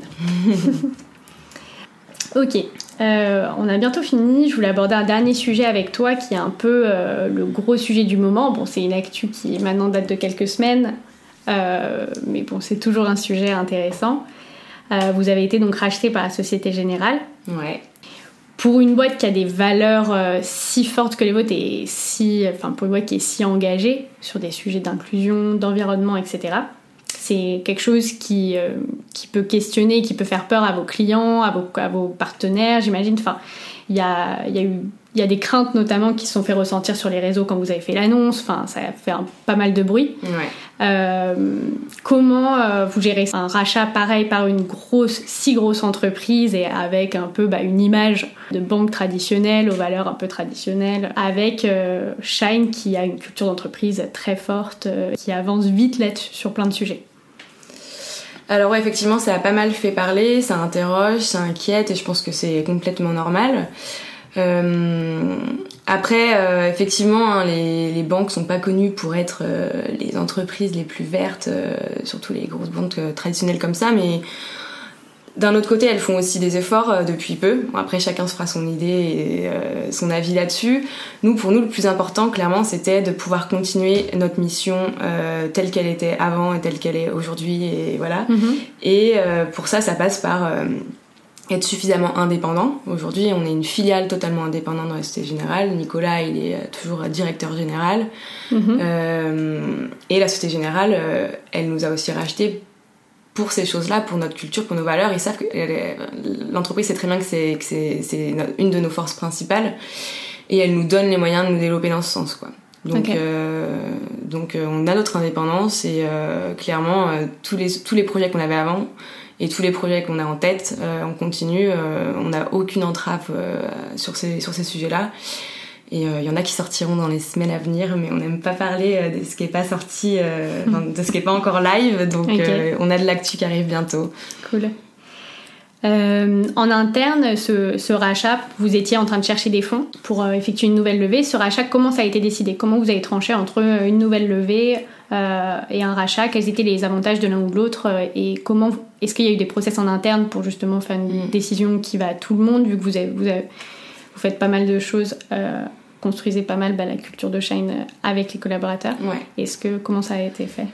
S1: ok, euh, on a bientôt fini. Je voulais aborder un dernier sujet avec toi qui est un peu le gros sujet du moment. Bon c'est une actu qui maintenant date de quelques semaines, mais bon c'est toujours un sujet intéressant. vous avez été donc racheté par la Société Générale.
S2: Ouais
S1: pour une boîte qui a des valeurs euh, si fortes que les vôtres et si, enfin pour une boîte qui est si engagée sur des sujets d'inclusion, d'environnement, etc. C'est quelque chose qui, euh, qui peut questionner, qui peut faire peur à vos clients, à vos, partenaires, j'imagine. Enfin, il y a eu il y a des craintes notamment qui se sont fait ressentir sur les réseaux quand vous avez fait l'annonce. Enfin, ça a fait pas mal de bruit. Euh, comment euh, vous gérez un rachat pareil par une grosse, si grosse entreprise et avec un peu bah, une image de banque traditionnelle aux valeurs un peu traditionnelles, avec euh, Shine qui a une culture d'entreprise très forte, qui avance vite là sur plein de sujets.
S2: Alors ouais, effectivement, ça a pas mal fait parler, ça interroge, ça inquiète et je pense que c'est complètement normal. Euh, après, euh, effectivement, hein, les, les, banques sont pas connues pour être euh, les entreprises les plus vertes, surtout les grosses banques traditionnelles comme ça, mais d'un autre côté, elles font aussi des efforts depuis peu. après, chacun se fera son idée et son avis là-dessus. Nous, pour nous, le plus important, clairement, c'était de pouvoir continuer notre mission telle qu'elle était avant et telle qu'elle est aujourd'hui. Et voilà. Mm-hmm. Et pour ça, ça passe par être suffisamment indépendant. Aujourd'hui, on est une filiale totalement indépendante dans la Société Générale. Nicolas, il est euh, toujours directeur général. Mhm. Euh, et la Société Générale, euh, elle nous a aussi racheté pour ces choses-là, pour notre culture, pour nos valeurs. Ils savent que l'entreprise sait très bien que c'est une de nos forces principales. Et elle nous donne les moyens de nous développer dans ce sens, quoi. Donc, donc on a notre indépendance et clairement, tous, les, tous les projets qu'on avait avant, et tous les projets qu'on a en tête, euh, on continue, euh, on n'a aucune entrave euh, sur ces, sur ces sujets-là. Et il y en a qui sortiront dans les semaines à venir, mais on n'aime pas parler de ce qui n'est pas sorti, de ce qui n'est pas encore live. Donc on a de l'actu qui arrive bientôt.
S1: Cool. En interne, ce, ce, rachat, vous étiez en train de chercher des fonds pour effectuer une nouvelle levée. Ce rachat, comment ça a été décidé? Comment vous avez tranché entre une nouvelle levée euh, et un rachat, quels étaient les avantages de l'un ou de l'autre euh, et comment est-ce qu'il y a eu des process en interne pour justement faire une mm. décision qui va à tout le monde vu que vous, avez, vous, vous faites pas mal de choses, euh, construisez pas mal bah, la culture de Shine avec les collaborateurs? Est-ce que comment ça a été fait?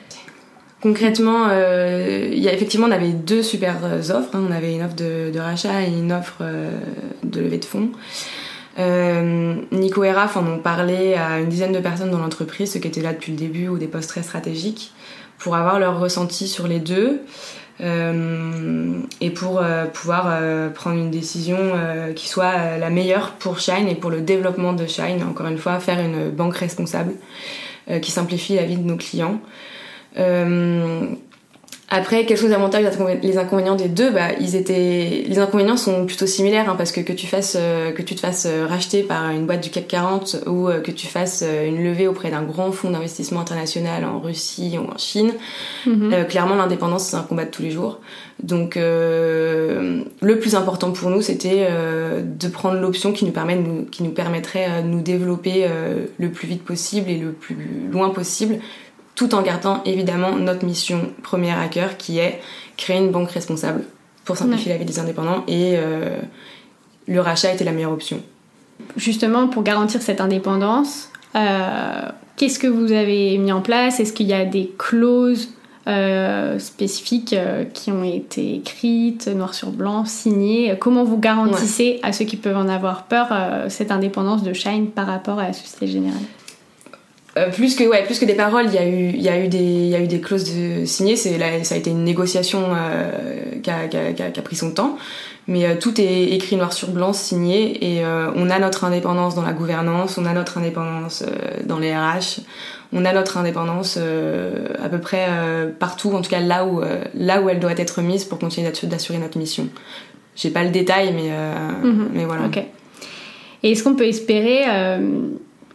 S2: Concrètement, il y a, effectivement, on avait deux super offres. Hein. On avait une offre de, rachat et une offre de levée de fonds. Euh, Nico et Raph en ont parlé à une dizaine de personnes dans l'entreprise, ceux qui étaient là depuis le début ou des postes très stratégiques, pour avoir leur ressenti sur les deux euh, et pour euh, pouvoir euh, prendre une décision euh, qui soit la meilleure pour Shine et pour le développement de Shine. Encore une fois, faire une banque responsable qui simplifie la vie de nos clients. Après, quels sont les avantages et les inconvénients des deux? Bah, ils étaient, les inconvénients sont plutôt similaires, hein, parce que que tu fasses, euh, que tu te fasses euh, racheter par une boîte du CAC 40 ou euh, que tu fasses une levée auprès d'un grand fonds d'investissement international en Russie ou en Chine, mhm. clairement l'indépendance c'est un combat de tous les jours. Donc, le plus important pour nous, c'était de prendre l'option qui nous permet, qui nous permettrait de nous développer le plus vite possible et le plus loin possible tout en gardant évidemment notre mission première à cœur qui est créer une banque responsable pour simplifier la vie des indépendants et euh, le rachat était la meilleure option.
S1: Justement, pour garantir cette indépendance, euh, qu'est-ce que vous avez mis en place? Est-ce qu'il y a des clauses euh, spécifiques qui ont été écrites, noir sur blanc, signées? Comment vous garantissez à ceux qui peuvent en avoir peur cette indépendance de Shine par rapport à la Société Générale?
S2: Euh, plus que ouais, plus que des paroles, il y a eu, il y a eu des, il y a eu des clauses de signées. C'est ça a été une négociation euh, qui, a, qui, a, qui, a, pris son temps, mais euh, tout est écrit noir sur blanc, signé, et euh, on a notre indépendance dans la gouvernance, on a notre indépendance dans les RH, on a notre indépendance à peu près partout, en tout cas là où là où elle doit être mise pour continuer d'assurer notre mission. J'ai pas le détail, mais mm-hmm. mais voilà.
S1: Okay. Et est-ce qu'on peut espérer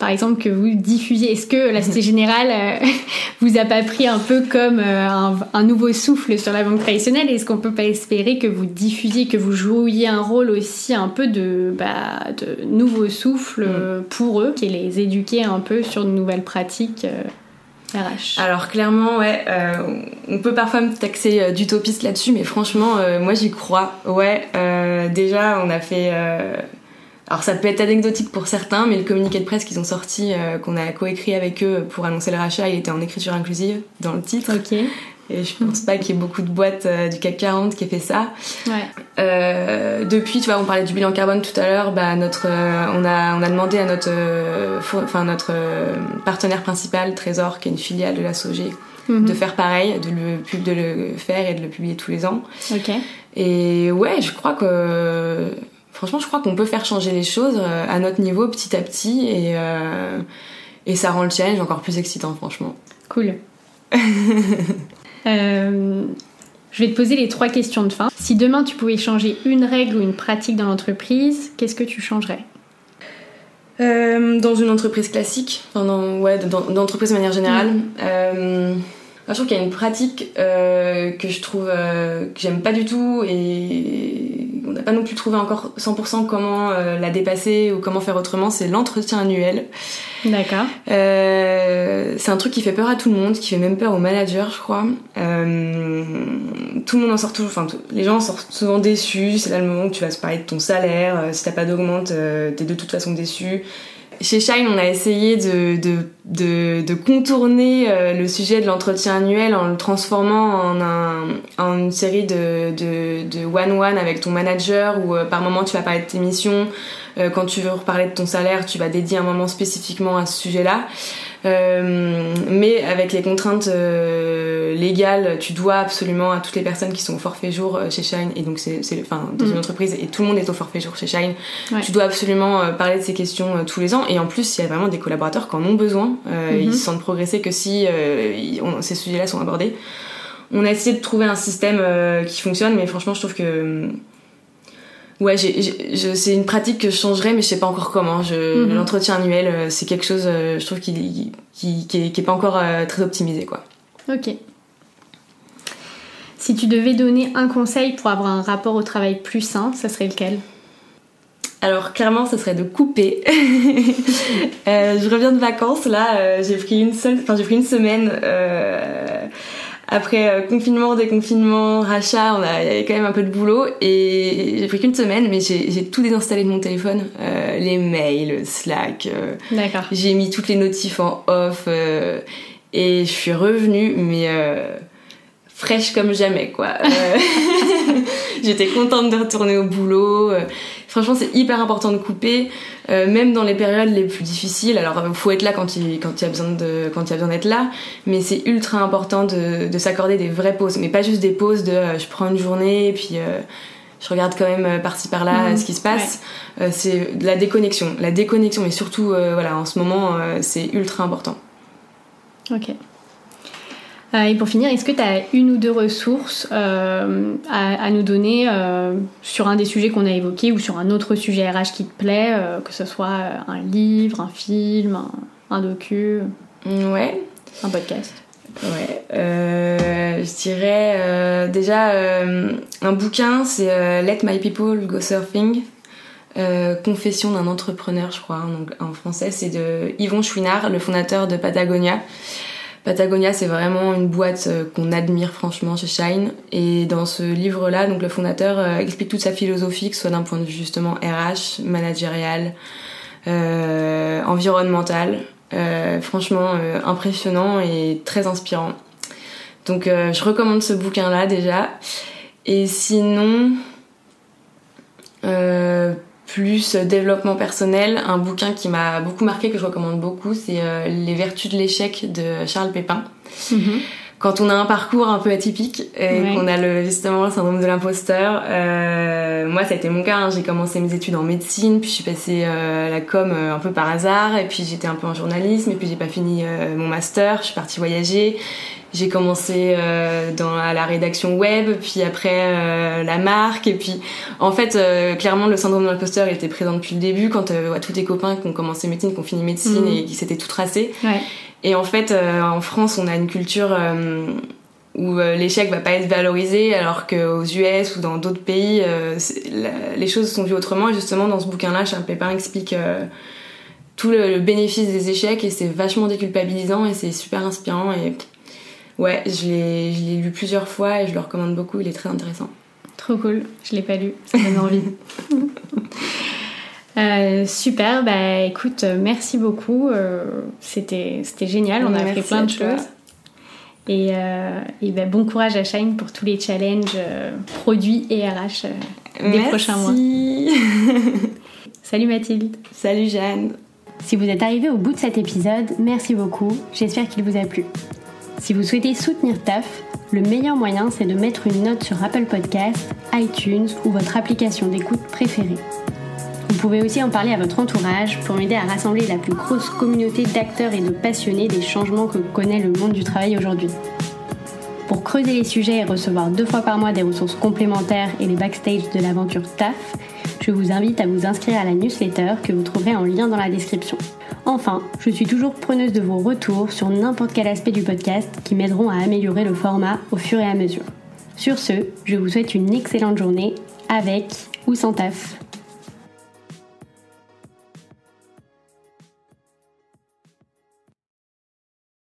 S1: par exemple, que vous diffusiez Est-ce que la Société Générale euh, vous a pas pris un peu comme euh, un, nouveau souffle sur la banque traditionnelle? Est-ce qu'on peut pas espérer que vous diffusiez, que vous jouiez un rôle aussi un peu de, bah, de nouveau souffle mm. pour eux, qui les éduquer un peu sur de nouvelles pratiques.
S2: Alors clairement, ouais, on peut parfois me taxer d'utopiste là-dessus, mais franchement, moi j'y crois. Ouais, déjà on a fait alors ça peut être anecdotique pour certains, mais le communiqué de presse qu'ils ont sorti, euh, qu'on a coécrit avec eux pour annoncer le rachat, il était en écriture inclusive dans le titre.
S1: Ok.
S2: Et je pense pas qu'il y ait beaucoup de boîtes euh, du CAC 40 qui aient fait ça.
S1: Ouais.
S2: Euh, depuis, tu vois, on parlait du bilan carbone tout à l'heure. Bah notre, on a on a demandé à notre, enfin notre partenaire principal, Trésor, qui est une filiale de la SOG, mhm. de faire pareil, de le de le faire et de le publier tous les ans.
S1: Ok.
S2: Et ouais, je crois que franchement, je crois qu'on peut faire changer les choses euh, à notre niveau petit à petit et, euh, et ça rend le challenge encore plus excitant, franchement.
S1: Cool. Euh, je vais te poser les trois questions de fin. Si demain tu pouvais changer une règle ou une pratique dans l'entreprise, qu'est-ce que tu changerais?
S2: Dans une entreprise classique, enfin dans, ouais, dans, de manière générale? Mm. je trouve qu'il y a une pratique que je trouve que j'aime pas du tout et on n'a pas non plus trouvé encore 100% comment euh, la dépasser ou comment faire autrement, c'est l'entretien annuel.
S1: D'accord.
S2: Euh, c'est un truc qui fait peur à tout le monde, qui fait même peur aux managers, je crois. Euh, tout le monde en sort toujours, enfin, les gens en sortent souvent déçus. C'est là le moment où tu vas se parler de ton salaire. si t'as pas d'augmente, t'es de toute façon déçu chez Shine, on a essayé de, contourner euh, le sujet de l'entretien annuel en le transformant en, en une série de, de, one-one avec ton manager où euh, par moment tu vas parler de tes missions. Euh, quand tu veux reparler de ton salaire, tu vas dédier un moment spécifiquement à ce sujet-là. Euh, mais avec les contraintes euh, légales, tu dois absolument à toutes les personnes qui sont au forfait jour euh, chez Shine, et donc c'est, enfin, dans une mm. entreprise, et tout le monde est au forfait jour chez Shine, tu dois absolument parler de ces questions tous les ans, et en plus, il y a vraiment des collaborateurs qui en ont besoin, mm-hmm. ils se sentent progresser que si ces sujets-là sont abordés. On a essayé de trouver un système qui fonctionne, mais franchement, je trouve que Ouais, c'est une pratique que je changerais, mais je sais pas encore comment. Mhm. L'entretien annuel, euh, c'est quelque chose, euh, je trouve, qui, qui, qui, est, pas encore euh, très optimisé, quoi.
S1: Ok. Si tu devais donner un conseil pour avoir un rapport au travail plus sain, ça serait lequel?
S2: Alors clairement, ça serait de couper. je reviens de vacances là, j'ai pris une seule, enfin j'ai pris une semaine après euh, confinement, déconfinement, rachat, on a, il y avait quand même un peu de boulot et j'ai pris qu'une semaine, mais j'ai tout désinstallé de mon téléphone, euh, les mails, Slack.
S1: Euh, D'accord.
S2: J'ai mis toutes les notifs en off et je suis revenue, mais fraîche comme jamais quoi. J'étais contente de retourner au boulot. Franchement, c'est hyper important de couper, euh, même dans les périodes les plus difficiles. Alors, il faut être là quand il, quand il y a besoin de, quand il y a besoin d'être là, mais c'est ultra important de, de s'accorder des vraies pauses, mais pas juste des pauses de euh, je prends une journée et puis euh, je regarde quand même par-ci par-là mhm. ce qui se passe. c'est la déconnexion, la déconnexion, mais surtout voilà en ce moment c'est ultra important.
S1: Ok. Euh, et pour finir, est-ce que tu as une ou deux ressources euh, à, nous donner euh, sur un des sujets qu'on a évoqués ou sur un autre sujet RH qui te plaît, que ce soit un livre, un film, un, docu
S2: Ouais.
S1: Un podcast?
S2: Ouais. je dirais déjà un bouquin, c'est Let My People Go Surfing. Confession d'un entrepreneur, je crois, en, en français. C'est de Yvon Chouinard, le fondateur de Patagonia. Patagonia, c'est vraiment une boîte euh, qu'on admire franchement chez Shine. Et dans ce livre-là, donc le fondateur euh, explique toute sa philosophie, que ce soit d'un point de vue justement RH, managérial, euh, environnemental. Franchement impressionnant et très inspirant. Donc je recommande ce bouquin-là déjà. Et sinon, plus développement personnel. Un bouquin qui m'a beaucoup marqué, que je recommande beaucoup, c'est Les Vertus de l'échec de Charles Pépin. Mhm quand on a un parcours un peu atypique et qu'on a le, justement le syndrome de l'imposteur, euh, moi ça a été mon cas. Hein. J'ai commencé mes études en médecine, puis je suis passée euh, à la com euh, un peu par hasard, et puis j'étais un peu en journalisme, et puis j'ai pas fini euh, mon master. Je suis partie voyager. J'ai commencé dans à la rédaction web, puis après la marque, et puis en fait clairement le syndrome de l'imposteur était présent depuis le début quand tous tes copains qui ont commencé médecine, qui ont fini médecine mmh. et qui s'étaient tout tracé. Ouais. Et en fait, euh, en France, on a une culture euh, où euh, l'échec va pas être valorisé, alors qu'aux US ou dans d'autres pays, les choses sont vues autrement. Et justement, dans ce bouquin-là, Charles Pépin explique tout le, bénéfice des échecs et c'est vachement déculpabilisant et c'est super inspirant. Et ouais, je l'ai lu plusieurs fois et je le recommande beaucoup. Il est très intéressant.
S1: Trop cool. Je l'ai pas lu. Ça donne envie. Euh, super, bah écoute, merci beaucoup. Euh, c'était, c'était génial, on a appris plein de choses. Et, euh, et bah, bon courage à Shine pour tous les challenges produits et RH des prochains mois. Salut Mathilde.
S2: Salut Jeanne.
S1: Si vous êtes arrivé au bout de cet épisode, merci beaucoup. J'espère qu'il vous a plu. Si vous souhaitez soutenir TAF, le meilleur moyen c'est de mettre une note sur Apple Podcasts, iTunes ou votre application d'écoute préférée. Vous pouvez aussi en parler à votre entourage pour m'aider à rassembler la plus grosse communauté d'acteurs et de passionnés des changements que connaît le monde du travail aujourd'hui. Pour creuser les sujets et recevoir deux fois par mois des ressources complémentaires et les backstage de l'aventure TAF, je vous invite à vous inscrire à la newsletter que vous trouverez en lien dans la description. Enfin, je suis toujours preneuse de vos retours sur n'importe quel aspect du podcast qui m'aideront à améliorer le format au fur et à mesure. Sur ce, je vous souhaite une excellente journée avec ou sans taf.